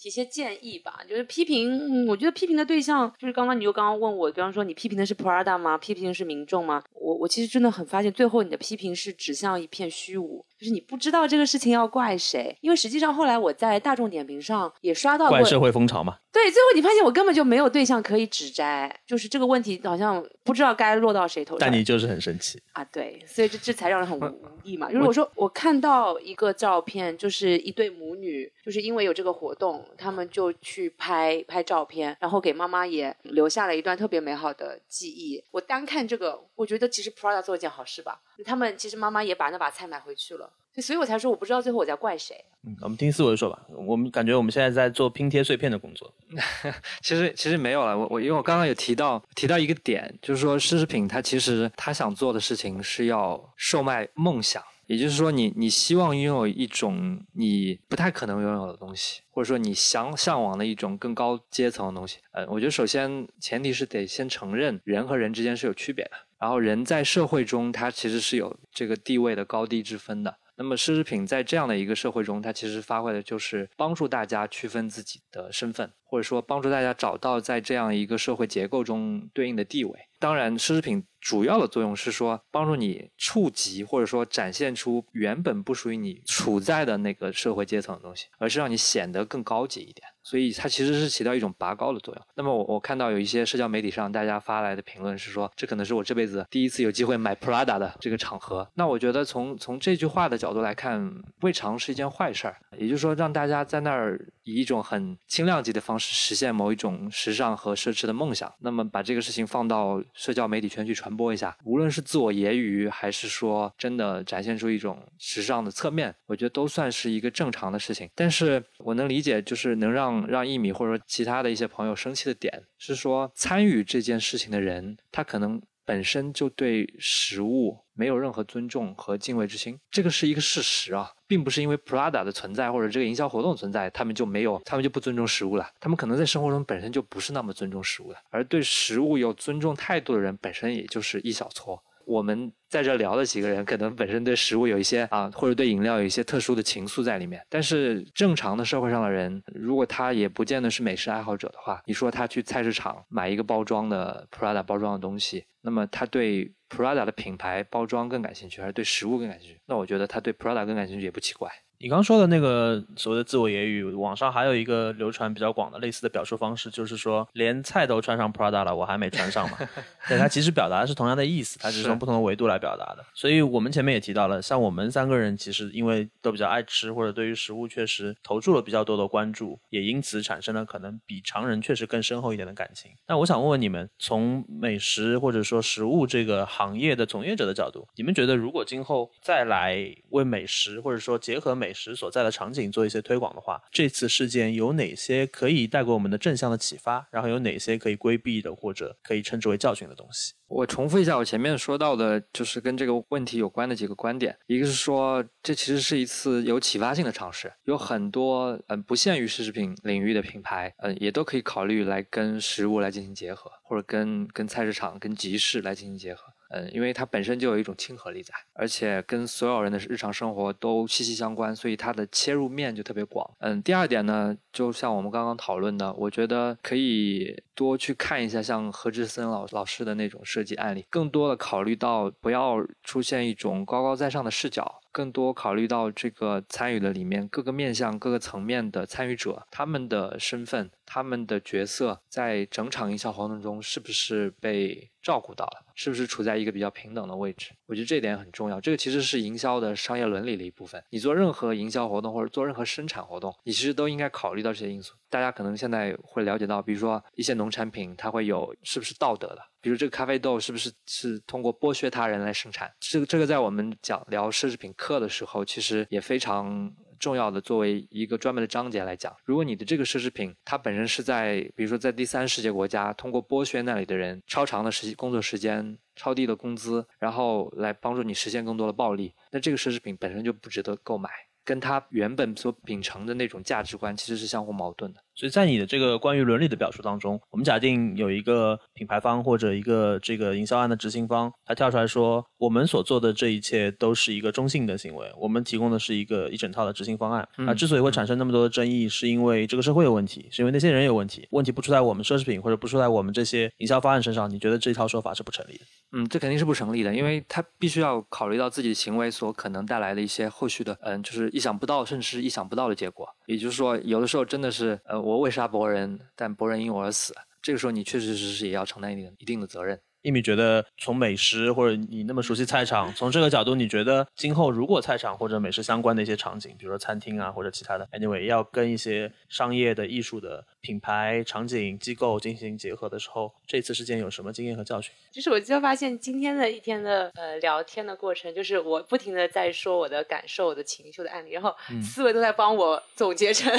提些建议吧，就是批评，我觉得批评的对象就是刚刚你就刚刚问我，比方说你批评的是 Prada 吗？批评的是民众吗？我我其实真的很发现，最后你的批评是指向一片虚无，就是你不知道这个事情要怪谁，因为实际上后来我在大众点评上也刷到过怪，社会风潮嘛。对，最后你发现我根本就没有对象可以指摘，就是这个问题好像不知道该落到谁头上。但你就是很生气。啊，对，所以这这才让人很无力嘛。如果说我看到一个照片，就是一对母女，就是因为有这个活动，他们就去拍拍照片，然后给妈妈也留下了一段特别美好的记忆。我单看这个，我觉得其实 Prada 做一件好事吧。他们其实妈妈也把那把菜买回去了，所以我才说我不知道最后我在怪谁。嗯，我们听思维说吧。我们感觉我们现在在做拼贴碎片的工作。其实其实没有了，我我因为我刚刚有提到提到一个点，就是说奢侈品它其实它想做的事情是要售卖梦想，也就是说你你希望拥有一种你不太可能拥有的东西，或者说你想向往的一种更高阶层的东西。呃，我觉得首先前提是得先承认人和人之间是有区别的，然后人在社会中他其实是有这个地位的高低之分的。那么奢侈品在这样的一个社会中，它其实发挥的就是帮助大家区分自己的身份，或者说帮助大家找到在这样一个社会结构中对应的地位。当然，奢侈品主要的作用是说帮助你触及或者说展现出原本不属于你处在的那个社会阶层的东西，而是让你显得更高级一点。所以它其实是起到一种拔高的作用。那么我我看到有一些社交媒体上大家发来的评论是说，这可能是我这辈子第一次有机会买 Prada 的这个场合。那我觉得从从这句话的角度来看，未尝是一件坏事儿。也就是说，让大家在那儿以一种很轻量级的方式实现某一种时尚和奢侈的梦想。那么把这个事情放到社交媒体圈去传播一下，无论是自我揶揄，还是说真的展现出一种时尚的侧面，我觉得都算是一个正常的事情。但是我能理解，就是能让让一米或者说其他的一些朋友生气的点，是说参与这件事情的人，他可能本身就对食物没有任何尊重和敬畏之心，这个是一个事实啊，并不是因为 Prada 的存在或者这个营销活动存在，他们就没有，他们就不尊重食物了。他们可能在生活中本身就不是那么尊重食物的，而对食物有尊重态度的人，本身也就是一小撮。我们在这聊的几个人，可能本身对食物有一些啊，或者对饮料有一些特殊的情愫在里面。但是正常的社会上的人，如果他也不见得是美食爱好者的话，你说他去菜市场买一个包装的 Prada 包装的东西，那么他对 Prada 的品牌包装更感兴趣，还是对食物更感兴趣？那我觉得他对 Prada 更感兴趣也不奇怪。你刚说的那个所谓的自我揶揄，网上还有一个流传比较广的类似的表述方式，就是说连菜都穿上 Prada 了，我还没穿上嘛。对，它其实表达的是同样的意思，它只是从不同的维度来表达的。所以我们前面也提到了，像我们三个人其实因为都比较爱吃，或者对于食物确实投注了比较多的关注，也因此产生了可能比常人确实更深厚一点的感情。那我想问问你们，从美食或者说食物这个行业的从业者的角度，你们觉得如果今后再来为美食或者说结合美美食所在的场景做一些推广的话，这次事件有哪些可以带给我们的正向的启发？然后有哪些可以规避的或者可以称之为教训的东西？我重复一下我前面说到的，就是跟这个问题有关的几个观点。一个是说，这其实是一次有启发性的尝试，有很多嗯、呃不限于奢侈品领域的品牌，嗯、也都可以考虑来跟食物来进行结合，或者跟跟菜市场、跟集市来进行结合。嗯，因为它本身就有一种亲和力在，而且跟所有人的日常生活都息息相关，所以它的切入面就特别广。嗯，第二点呢，就像我们刚刚讨论的，我觉得可以多去看一下像何志森老老师的那种设计案例，更多的考虑到不要出现一种高高在上的视角。更多考虑到这个参与的里面各个面向、各个层面的参与者，他们的身份、他们的角色，在整场营销活动中是不是被照顾到了？是不是处在一个比较平等的位置？我觉得这点很重要。这个其实是营销的商业伦理的一部分。你做任何营销活动或者做任何生产活动，你其实都应该考虑到这些因素。大家可能现在会了解到，比如说一些农产品，它会有是不是道德的？比如这个咖啡豆是不是是通过剥削他人来生产？这个这个在我们讲聊奢侈品课的时候，其实也非常。重要的作为一个专门的章节来讲，如果你的这个奢侈品它本身是在，比如说在第三世界国家，通过剥削那里的人超长的时工作时间、超低的工资，然后来帮助你实现更多的暴利，那这个奢侈品本身就不值得购买，跟它原本所秉承的那种价值观其实是相互矛盾的。所以在你的这个关于伦理的表述当中，我们假定有一个品牌方或者一个这个营销案的执行方，他跳出来说，我们所做的这一切都是一个中性的行为，我们提供的是一个一整套的执行方案。啊，之所以会产生那么多的争议，是因为这个社会有问题，是因为那些人有问题。问题不出在我们奢侈品或者不出在我们这些营销方案身上，你觉得这一套说法是不成立的？嗯，这肯定是不成立的，因为他必须要考虑到自己行为所可能带来的一些后续的，嗯，就是意想不到甚至是意想不到的结果。也就是说，有的时候真的是，呃，我为杀博人？但博人因我而死，这个时候你确确实实也要承担一定一定的责任。一米觉得，从美食或者你那么熟悉菜场，从这个角度，你觉得今后如果菜场或者美食相关的一些场景，比如说餐厅啊或者其他的，anyway，要跟一些商业的艺术的品牌、场景、机构进行结合的时候，这次事件有什么经验和教训？就是我就发现今天的一天的呃聊天的过程，就是我不停的在说我的感受、我的情绪的案例，然后思维都在帮我总结成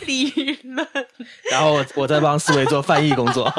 理论，然后我在帮思维做翻译工作。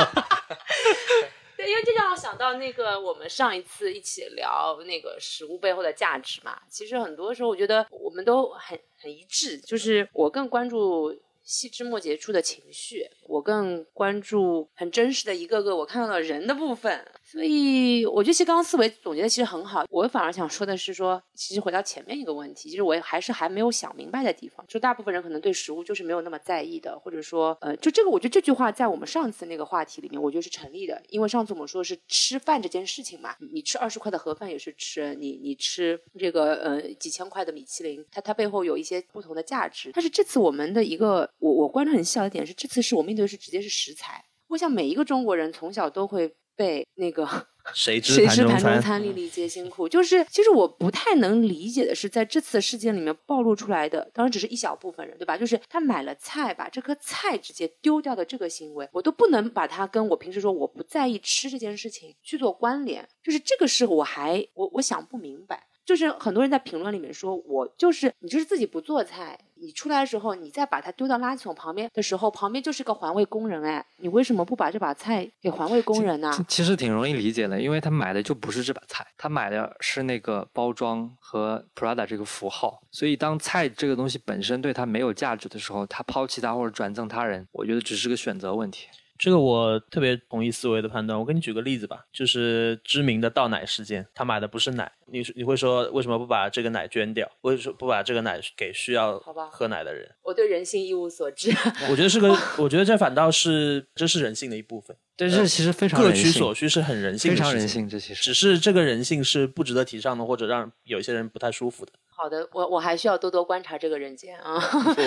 对，因为这让我想到那个我们上一次一起聊那个食物背后的价值嘛。其实很多时候，我觉得我们都很很一致，就是我更关注细枝末节处的情绪，我更关注很真实的一个个我看到的人的部分。所以我觉得其实刚刚思维总结的其实很好，我反而想说的是说，其实回到前面一个问题，就是我还是还没有想明白的地方，就大部分人可能对食物就是没有那么在意的，或者说，呃，就这个，我觉得这句话在我们上次那个话题里面，我觉得是成立的，因为上次我们说的是吃饭这件事情嘛，你吃二十块的盒饭也是吃，你你吃这个呃几千块的米其林，它它背后有一些不同的价值，但是这次我们的一个我我观察很小的点是，这次是我面对的是直接是食材，我想每一个中国人从小都会。被那个 谁知谁知盘中餐，粒粒皆辛苦。就是，其实我不太能理解的是，在这次事件里面暴露出来的，当然只是一小部分人，对吧？就是他买了菜，把这颗菜直接丢掉的这个行为，我都不能把它跟我平时说我不在意吃这件事情去做关联。就是这个事我还我我想不明白。就是很多人在评论里面说，我就是你，就是自己不做菜，你出来的时候，你再把它丢到垃圾桶旁边的时候，旁边就是个环卫工人，哎，你为什么不把这把菜给环卫工人呢？其实挺容易理解的，因为他买的就不是这把菜，他买的是那个包装和 Prada 这个符号，所以当菜这个东西本身对他没有价值的时候，他抛弃它或者转赠他人，我觉得只是个选择问题。这个我特别同意思维的判断。我给你举个例子吧，就是知名的倒奶事件，他买的不是奶，你你会说为什么不把这个奶捐掉？为什么不把这个奶给需要喝奶的人？我对人性一无所知。我觉得是个，我觉得这反倒是这是人性的一部分。对，这其实非常各取所需是很人性，非常人性。这其实只是这个人性是不值得提倡的，或者让有些人不太舒服的。好的，我我还需要多多观察这个人间啊。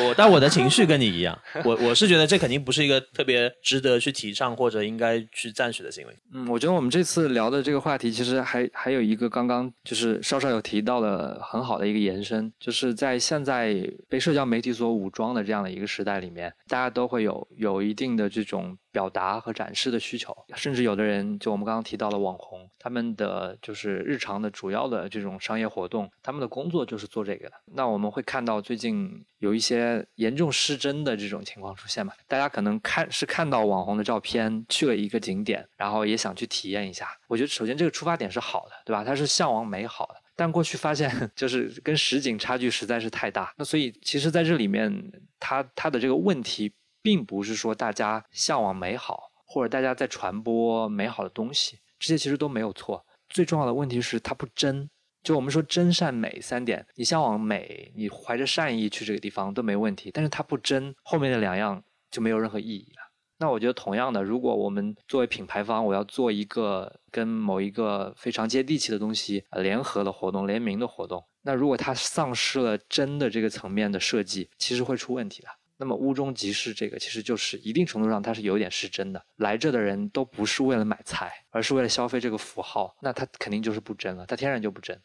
我但我的情绪跟你一样，我我是觉得这肯定不是一个特别值得去提倡或者应该去赞许的行为。嗯，我觉得我们这次聊的这个话题，其实还还有一个刚刚就是稍稍有提到了很好的一个延伸，就是在现在被社交媒体所武装的这样的一个时代里面，大家都会有有一定的这种。表达和展示的需求，甚至有的人，就我们刚刚提到了网红，他们的就是日常的主要的这种商业活动，他们的工作就是是做这个的。那我们会看到最近有一些严重失真的这种情况出现嘛？大家可能看是看到网红的照片，去了一个景点，然后也想去体验一下。我觉得首先这个出发点是好的，对吧？他是向往美好的，但过去发现 就是跟实景差距实在是太大。那所以其实在这里面，他他的这个问题。并不是说大家向往美好，或者大家在传播美好的东西，这些其实都没有错。最重要的问题是它不真。就我们说真善美三点，你向往美，你怀着善意去这个地方都没问题，但是它不真，后面的两样就没有任何意义了。那我觉得同样的，如果我们作为品牌方，我要做一个跟某一个非常接地气的东西联合的活动、联名的活动，那如果它丧失了真的这个层面的设计，其实会出问题的。那么屋中集市这个其实就是一定程度上它是有点失真的，来这的人都不是为了买菜，而是为了消费这个符号，那它肯定就是不真了，它天然就不真。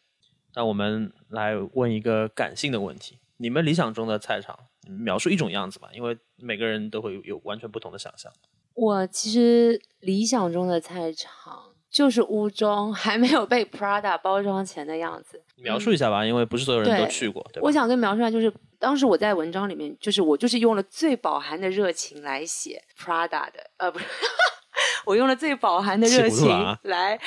那我们来问一个感性的问题：你们理想中的菜场，描述一种样子吧，因为每个人都会有完全不同的想象。我其实理想中的菜场就是屋中还没有被 Prada 包装前的样子。描述一下吧，因为不是所有人都去过？我想跟描述一下，就是当时我在文章里面，就是我就是用了最饱含的热情来写 Prada 的，呃，不是，我用了最饱含的热情来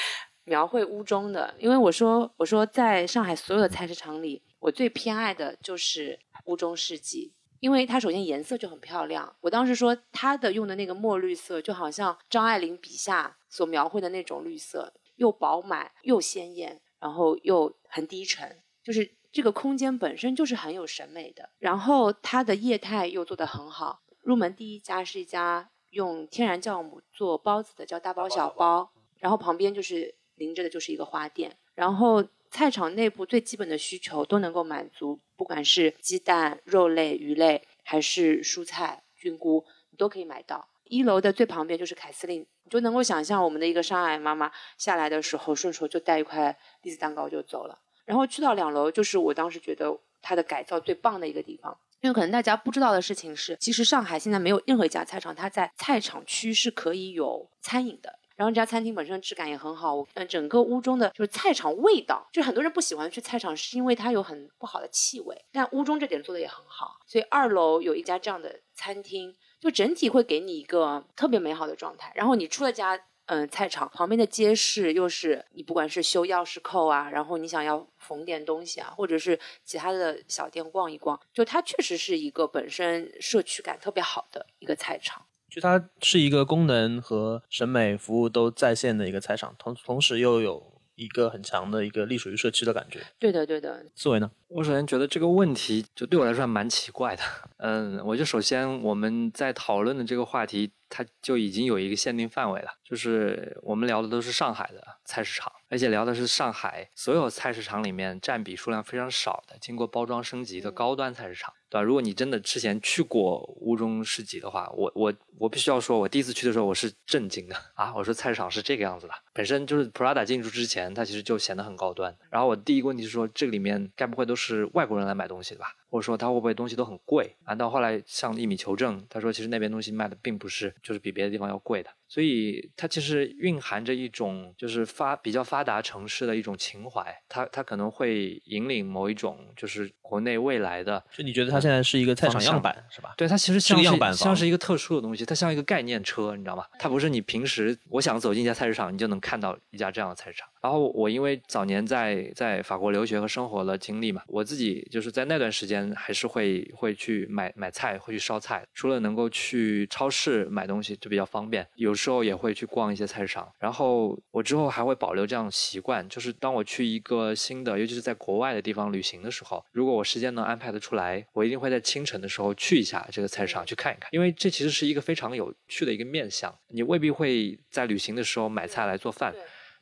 描绘屋中的，因为我说我说在上海所有的菜市场里，我最偏爱的就是屋中世纪。因为它首先颜色就很漂亮，我当时说它的用的那个墨绿色，就好像张爱玲笔下所描绘的那种绿色，又饱满又鲜艳，然后又很低沉，就是这个空间本身就是很有审美的。然后它的业态又做得很好，入门第一家是一家用天然酵母做包子的，叫大包小包，然后旁边就是临着的就是一个花店，然后菜场内部最基本的需求都能够满足，不管是鸡蛋、肉类、鱼类，还是蔬菜、菌菇，你都可以买到。一楼的最旁边就是凯司令，你就能够想象我们的一个上海妈妈下来的时候，顺手就带一块栗子蛋糕就走了。然后去到两楼，就是我当时觉得它的改造最棒的一个地方。因为可能大家不知道的事情是，其实上海现在没有任何一家菜场，它在菜场区是可以有餐饮的。然后这家餐厅本身质感也很好，嗯，整个屋中的就是菜场味道，就很多人不喜欢去菜场，是因为它有很不好的气味。但屋中这点做的也很好，所以二楼有一家这样的餐厅，就整体会给你一个特别美好的状态。然后你出了家，嗯、菜场旁边的街市又是你不管是修钥匙扣啊，然后你想要缝点东西啊，或者是其他的小店逛一逛，就它确实是一个本身社区感特别好的一个菜场。就它是一个功能和审美服务都在线的一个菜场，同同时又有一个很强的一个隶属于社区的感觉。对的，对的，思维呢？我首先觉得这个问题就对我来说还蛮奇怪的。嗯，我就首先我们在讨论的这个话题，它就已经有一个限定范围了，就是我们聊的都是上海的菜市场，而且聊的是上海所有菜市场里面占比数量非常少的、经过包装升级的高端菜市场，对吧？如果你真的之前去过乌中市集的话，我我我必须要说，我第一次去的时候我是震惊的啊！我说菜市场是这个样子的，本身就是 Prada 进驻之前，它其实就显得很高端。然后我第一个问题是说，这个里面该不会都是外国人来买东西的吧？或者说他会不会东西都很贵啊？到后来向一米求证，他说其实那边东西卖的并不是就是比别的地方要贵的，所以它其实蕴含着一种就是发比较发达城市的一种情怀，它它可能会引领某一种就是国内未来的就你觉得它现在是一个菜场样板是吧？对，它其实像样板房像是一个特殊的东西，它像一个概念车，你知道吗？它不是你平时我想走进一家菜市场，你就能看到一家这样的菜市场。然后我因为早年在在法国留学和生活的经历嘛，我自己就是在那段时间还是会会去买买菜，会去烧菜。除了能够去超市买东西就比较方便，有时候也会去逛一些菜市场。然后我之后还会保留这样习惯，就是当我去一个新的，尤其是在国外的地方旅行的时候，如果我时间能安排得出来，我一定会在清晨的时候去一下这个菜市场去看一看，因为这其实是一个非常有趣的一个面向。你未必会在旅行的时候买菜来做饭。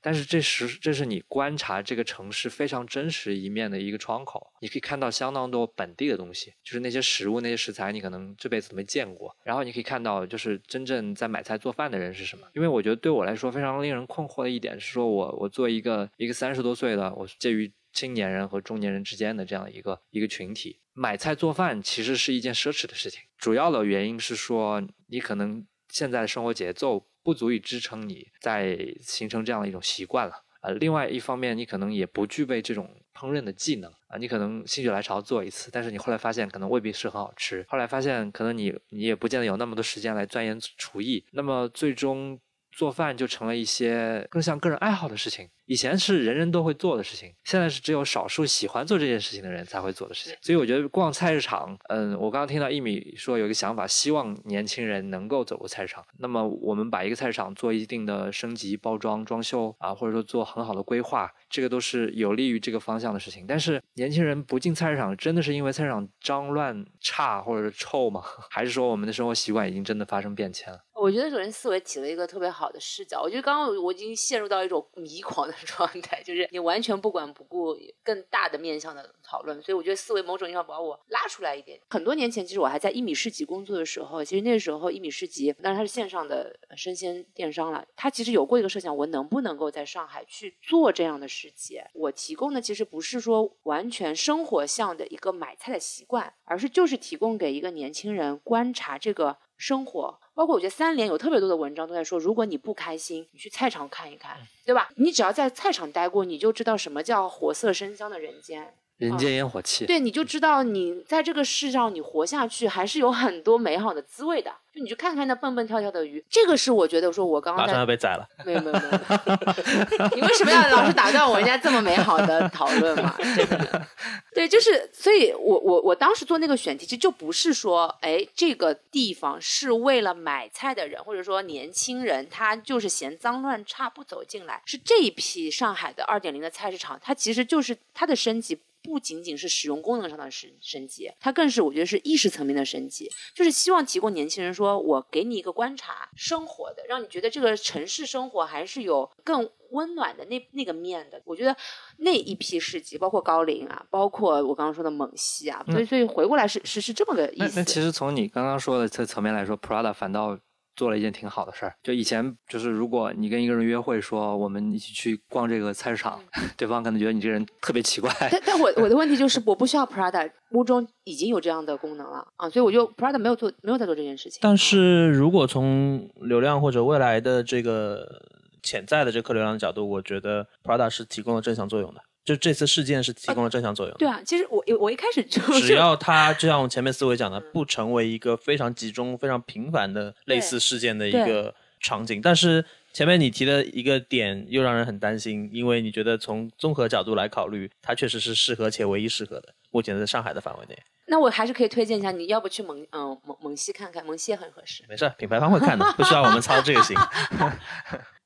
但是这时这是你观察这个城市非常真实一面的一个窗口，你可以看到相当多本地的东西，就是那些食物、那些食材，你可能这辈子都没见过。然后你可以看到，就是真正在买菜做饭的人是什么。因为我觉得对我来说非常令人困惑的一点是，说我我作为一个一个三十多岁的，我介于青年人和中年人之间的这样一个一个群体，买菜做饭其实是一件奢侈的事情。主要的原因是说，你可能现在的生活节奏不足以支撑你在形成这样的一种习惯了。呃，另外一方面，你可能也不具备这种烹饪的技能啊，你可能心血来潮做一次，但是你后来发现可能未必是很好吃，后来发现可能你你也不见得有那么多时间来钻研厨艺，那么最终做饭就成了一些更像个人爱好的事情。以前是人人都会做的事情，现在是只有少数喜欢做这件事情的人才会做的事情。所以我觉得逛菜市场，嗯，我刚刚听到一米说有一个想法，希望年轻人能够走过菜市场。那么我们把一个菜市场做一定的升级、包装、装修啊，或者说做很好的规划，这个都是有利于这个方向的事情。但是年轻人不进菜市场，真的是因为菜市场脏乱差或者是臭吗？还是说我们的生活习惯已经真的发生变迁了？我觉得首先思维起了一个特别好的视角。我觉得刚刚我已经陷入到一种 迷狂的状态，就是你完全不管不顾更大的面向的讨论。所以我觉得思维某种意义上把我拉出来一点。很多年前，其实我还在一米市集工作的时候，其实那时候一米市集，但是它是线上的生鲜电商了，它其实有过一个设想，我能不能够在上海去做这样的市集？我提供的其实不是说完全生活向的一个买菜的习惯，而是就是提供给一个年轻人观察这个生活。包括我觉得三联有特别多的文章都在说，如果你不开心，你去菜场看一看，对吧？你只要在菜场待过，你就知道什么叫活色生香的人间。人间烟火气，对，你就知道你在这个世上你活下去还是有很多美好的滋味的。就你去看看那蹦蹦跳跳的鱼，这个是我觉得说我刚刚马上要被宰了。没有没有没有，你为什么要老是打断我人家这么美好的讨论嘛？真的，对，就是所以，我我我当时做那个选题，其实就不是说，哎，这个地方是为了买菜的人，或者说年轻人，他就是嫌脏乱差不走进来，是这一批上海的二点零的菜市场，它其实就是它的升级。不仅仅是使用功能上的升升级，它更是我觉得是意识层面的升级，就是希望提供年轻人说，我给你一个观察生活的，让你觉得这个城市生活还是有更温暖的那那个面的。我觉得那一批市集，包括高陵啊，包括我刚刚说的蒙西啊，所以所以回过来是是是这么个意思。那其实从你刚刚说的这层面来说，Prada 反倒。做了一件挺好的事儿，就以前就是如果你跟一个人约会，说我们一起去逛这个菜市场，对方可能觉得你这个人特别奇怪。但但我我的问题就是我不需要 Prada，屋中已经有这样的功能了啊，所以我就 Prada 没有做，没有在做这件事情。但是如果从流量或者未来的这个潜在的这客流量的角度，我觉得 Prada 是提供了正向作用的。就这次事件是提供了正向作用。对啊，其实我我一开始就只要它就像我前面思维讲的，不成为一个非常集中、非常频繁的类似事件的一个场景。但是前面你提的一个点又让人很担心，因为你觉得从综合角度来考虑，它确实是适合且唯一适合的，目前在上海的范围内。那我还是可以推荐一下，你要不去蒙嗯蒙蒙西看看，蒙西也很合适。没事，品牌方会看的，不需要我们操这个心。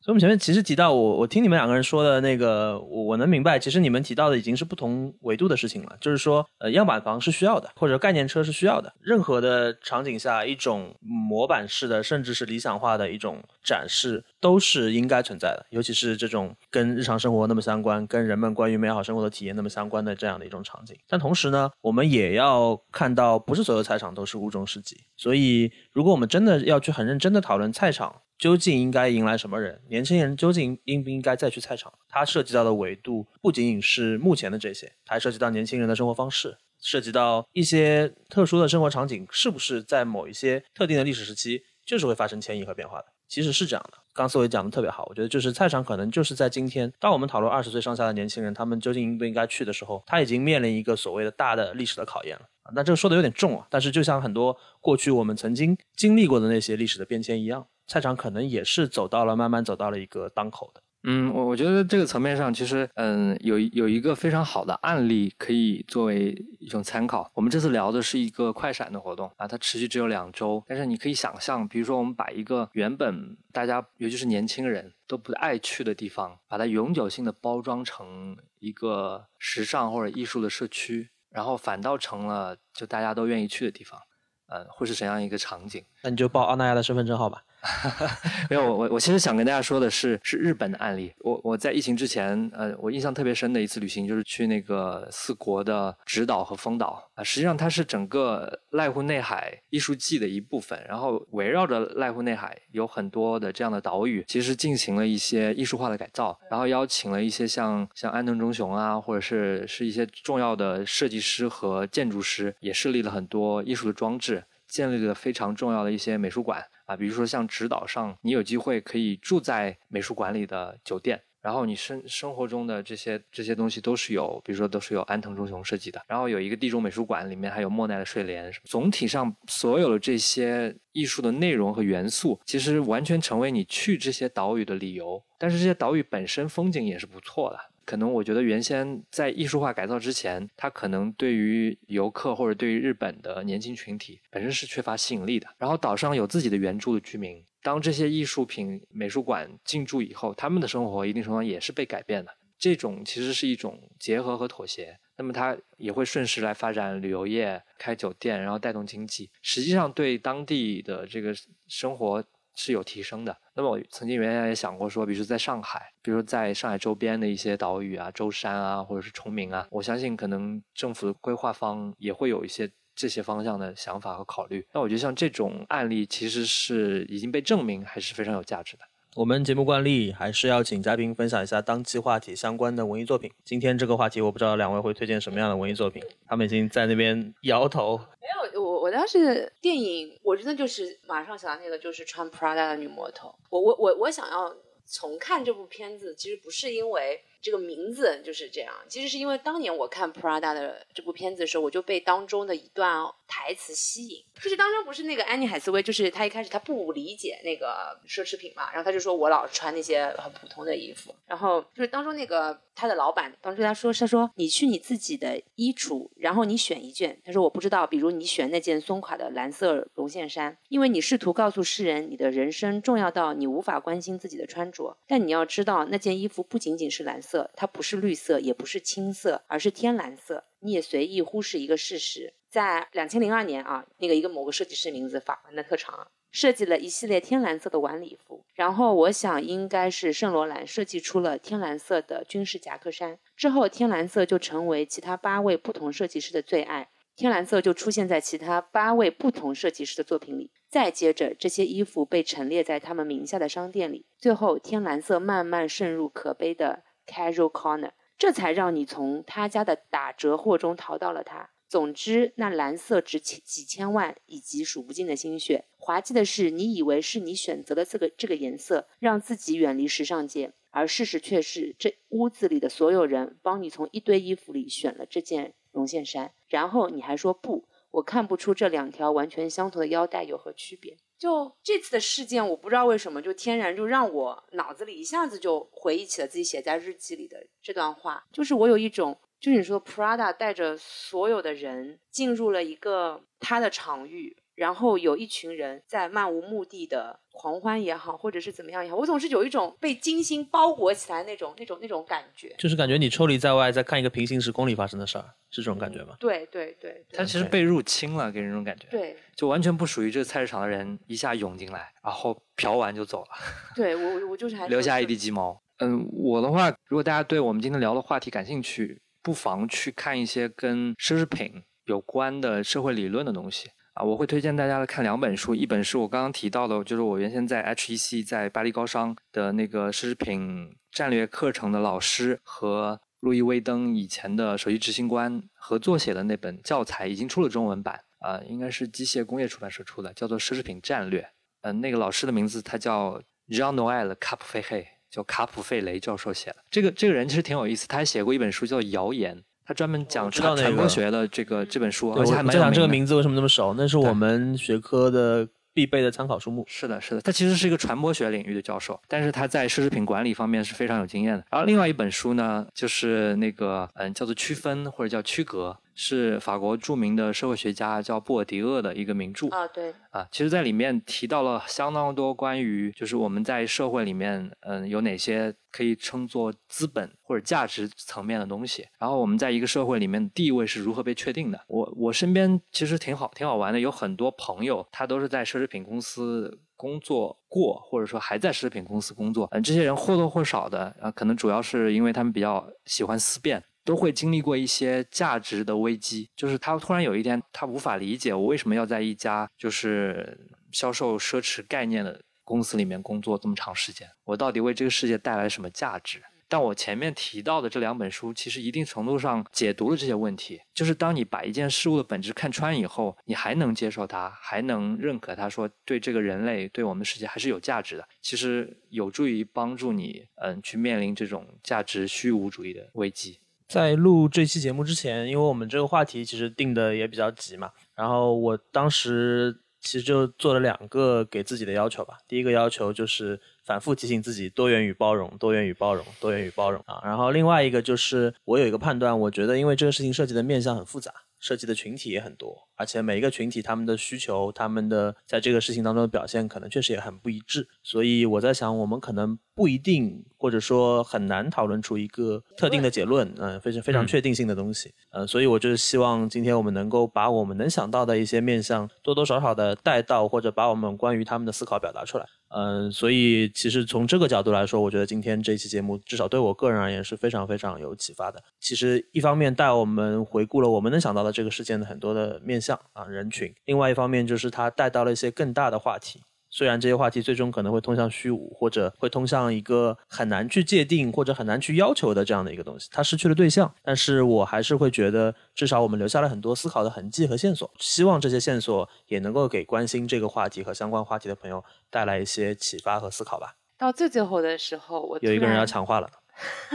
所以，我们前面其实提到我，我听你们两个人说的那个，我我能明白，其实你们提到的已经是不同维度的事情了。就是说，呃，样板房是需要的，或者概念车是需要的。任何的场景下，一种模板式的，甚至是理想化的一种展示，都是应该存在的。尤其是这种跟日常生活那么相关，跟人们关于美好生活的体验那么相关的这样的一种场景。但同时呢，我们也要看到，不是所有菜场都是物中市集。所以，如果我们真的要去很认真的讨论菜场，究竟应该迎来什么人？年轻人究竟应不应该再去菜场？它涉及到的维度不仅仅是目前的这些，还涉及到年轻人的生活方式，涉及到一些特殊的生活场景，是不是在某一些特定的历史时期就是会发生迁移和变化的？其实是这样的。刚思维讲的特别好，我觉得就是菜场可能就是在今天，当我们讨论二十岁上下的年轻人他们究竟应不应该去的时候，他已经面临一个所谓的大的历史的考验了。啊那这个说的有点重啊，但是就像很多过去我们曾经经历过的那些历史的变迁一样。菜场可能也是走到了，慢慢走到了一个当口的。嗯，我我觉得这个层面上，其实嗯，有有一个非常好的案例可以作为一种参考。我们这次聊的是一个快闪的活动啊，它持续只有两周，但是你可以想象，比如说我们把一个原本大家尤其是年轻人都不爱去的地方，把它永久性的包装成一个时尚或者艺术的社区，然后反倒成了就大家都愿意去的地方，嗯，会是怎样一个场景？那你就报澳大利亚的身份证号吧。没有，我我我其实想跟大家说的是，是日本的案例。我我在疫情之前，呃，我印象特别深的一次旅行就是去那个四国的直岛和丰岛啊。实际上它是整个濑户内海艺术季的一部分，然后围绕着濑户内海有很多的这样的岛屿，其实进行了一些艺术化的改造，然后邀请了一些像像安藤忠雄啊，或者是是一些重要的设计师和建筑师，也设立了很多艺术的装置，建立了非常重要的一些美术馆。啊，比如说像直岛上，你有机会可以住在美术馆里的酒店然后你生生活中的这些这些东西都是有，比如说都是有安藤忠雄设计的，然后有一个地中美术馆，里面还有莫奈的睡莲。总体上，所有的这些艺术的内容和元素，其实完全成为你去这些岛屿的理由。但是这些岛屿本身风景也是不错的。可能我觉得原先在艺术化改造之前，它可能对于游客或者对于日本的年轻群体本身是缺乏吸引力的。然后岛上有自己的原住的居民。当这些艺术品美术馆进驻以后，他们的生活一定程度上也是被改变的。这种其实是一种结合和妥协。那么它也会顺势来发展旅游业、开酒店，然后带动经济。实际上对当地的这个生活是有提升的。那么我曾经原来也想过说，比如说在上海，比如说在上海周边的一些岛屿啊、舟山啊，或者是崇明啊，我相信可能政府规划方也会有一些。这些方向的想法和考虑，那我觉得像这种案例其实是已经被证明，还是非常有价值的。我们节目惯例还是要请嘉宾分享一下当期话题相关的文艺作品。今天这个话题，我不知道两位会推荐什么样的文艺作品。他们已经在那边摇头。没有，我我当时电影，我真的就是马上想到那个，就是穿 Prada 的女魔头。我我我我想要重看这部片子，其实不是因为。这个名字就是这样，其实是因为当年我看 Prada 的这部片子的时候，我就被当中的一段台词吸引。就是当中不是那个安妮海瑟薇，就是她一开始她不理解那个奢侈品嘛，然后她就说我老穿那些很普通的衣服，然后就是当中那个他的老板当时他说他说你去你自己的衣橱，然后你选一件，他说我不知道，比如你选那件松垮的蓝色绒线衫，因为你试图告诉世人你的人生重要到你无法关心自己的穿着，但你要知道那件衣服不仅仅是蓝色，色它不是绿色，也不是青色，而是天蓝色。你也随意忽视一个事实。在两千零二年啊，那个一个某个设计师名字法文的特长设计了一系列天蓝色的晚礼服，然后我想应该是圣罗兰设计出了天蓝色的军事夹克衫，之后天蓝色就成为其他八位不同设计师的最爱，天蓝色就出现在其他八位不同设计师的作品里，再接着这些衣服被陈列在他们名下的商店里，最后天蓝色慢慢渗入可悲的 Casual Corner，这才让你从他家的打折货中淘到了它。总之，那蓝色值几几千万以及数不尽的心血。滑稽的是，你以为是你选择了这个这个颜色，让自己远离时尚界，而事实却是这屋子里的所有人帮你从一堆衣服里选了这件绒线衫，然后你还说不，我看不出这两条完全相同的腰带有何区别。就这次的事件，我不知道为什么就天然就让我脑子里一下子就回忆起了自己写在日记里的这段话，就是我有一种。就是你说，Prada 带着所有的人进入了一个他的场域，然后有一群人在漫无目的的狂欢也好，或者是怎么样也好，我总是有一种被精心包裹起来那种、那种、那种感觉。就是感觉你抽离在外，在看一个平行时空里发生的事儿，是这种感觉吗？对对对，他其实被入侵了，给人这种感觉。对，就完全不属于这个菜市场的人一下涌进来，然后嫖完就走了。对我，我就是还留下一地鸡毛。嗯，我的话，如果大家对我们今天聊的话题感兴趣。不妨去看一些跟奢侈品有关的社会理论的东西我会推荐大家看两本书，一本是我刚刚提到的，就是我原先在 HEC 在巴黎高商的那个奢侈品战略课程的老师和路易威登以前的首席执行官合作写的那本教材，已经出了中文版啊，应该是机械工业出版社出的，叫做《奢侈品战略》。嗯，那个老师的名字他叫 Jean-Noel Capfehe。叫卡普费雷教授写的，这个这个人其实挺有意思，他还写过一本书叫《谣言》，他专门讲传传播学的这个这本书，而且还蛮讲这个名字为什么那么熟？那是我们学科的必备的参考书目。是的，是的，他其实是一个传播学领域的教授，但是他在奢侈品管理方面是非常有经验的。然后另外一本书呢，就是那个嗯，叫做区分或者叫区隔。是法国著名的社会学家叫布尔迪厄的一个名著啊，对啊，其实在里面提到了相当多关于就是我们在社会里面，嗯，有哪些可以称作资本或者价值层面的东西，然后我们在一个社会里面地位是如何被确定的。我我身边其实挺好挺好玩的，有很多朋友他都是在奢侈品公司工作过，或者说还在奢侈品公司工作，嗯，这些人或多或少的啊，可能主要是因为他们比较喜欢思辨。都会经历过一些价值的危机，就是他突然有一天，他无法理解我为什么要在一家就是销售奢侈概念的公司里面工作这么长时间，我到底为这个世界带来什么价值？但我前面提到的这两本书，其实一定程度上解读了这些问题。就是当你把一件事物的本质看穿以后，你还能接受它，还能认可它，说对这个人类、对我们世界还是有价值的。其实有助于帮助你，嗯，去面临这种价值虚无主义的危机。在录这期节目之前，因为我们这个话题其实定的也比较急嘛，然后我当时。其实就做了两个给自己的要求吧。第一个要求就是反复提醒自己多元与包容，多元与包容，多元与包容啊。然后另外一个就是我有一个判断，我觉得因为这个事情涉及的面向很复杂。涉及的群体也很多，而且每一个群体他们的需求、他们的在这个事情当中的表现，可能确实也很不一致。所以我在想，我们可能不一定，或者说很难讨论出一个特定的结论，嗯，非常非常确定性的东西。呃，所以我就是希望今天我们能够把我们能想到的一些面向，多多少少的带到，或者把我们关于他们的思考表达出来。嗯，所以其实从这个角度来说，我觉得今天这期节目至少对我个人而言是非常非常有启发的。其实一方面带我们回顾了我们能想到的这个事件的很多的面向啊人群，另外一方面就是它带到了一些更大的话题。虽然这些话题最终可能会通向虚无，或者会通向一个很难去界定或者很难去要求的这样的一个东西，它失去了对象，但是我还是会觉得，至少我们留下了很多思考的痕迹和线索。希望这些线索也能够给关心这个话题和相关话题的朋友带来一些启发和思考吧。到最最后的时候，我有一个人要抢话了，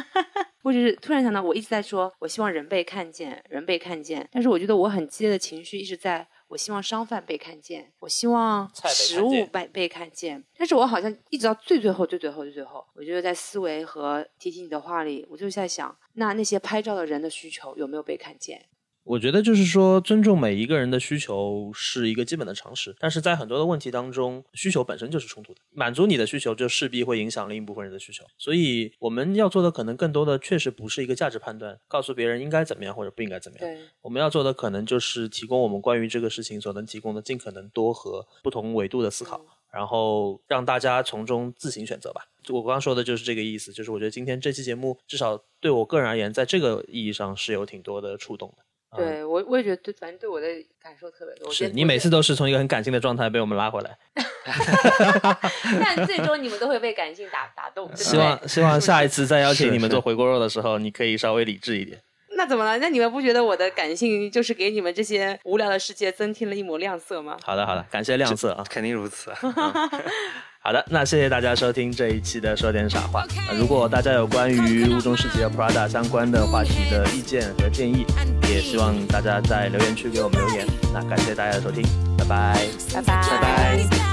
或者是突然想到，我一直在说，我希望人被看见，人被看见，但是我觉得我很激烈的情绪一直在。我希望商贩被看见，我希望食物被被看见，但是我好像一直到最最后、最最后、最最后，我觉得在思维和提起你的话里，我就在想，那那些拍照的人的需求有没有被看见？我觉得就是说，尊重每一个人的需求是一个基本的常识，但是在很多的问题当中，需求本身就是冲突的。满足你的需求，就势必会影响另一部分人的需求。所以我们要做的，可能更多的确实不是一个价值判断，告诉别人应该怎么样或者不应该怎么样。对，我们要做的可能就是提供我们关于这个事情所能提供的尽可能多和不同维度的思考，然后让大家从中自行选择吧。我刚刚说的就是这个意思，就是我觉得今天这期节目，至少对我个人而言，在这个意义上是有挺多的触动的。对我，我也觉得对，反正对我的感受特别多。是你每次都是从一个很感性的状态被我们拉回来，但最终你们都会被感性打打动。希望希望下一次再邀请你们做回锅肉的时候，你可以稍微理智一点。那怎么了？那你们不觉得我的感性就是给你们这些无聊的世界增添了一抹亮色吗？好的，好的，感谢亮色啊，肯定如此。好的，那谢谢大家收听这一期的说点傻话。如果大家有关于雾中世界和 Prada 相关的话题的意见和建议，也希望大家在留言区给我们留言。那感谢大家的收听，拜拜，拜拜，拜拜。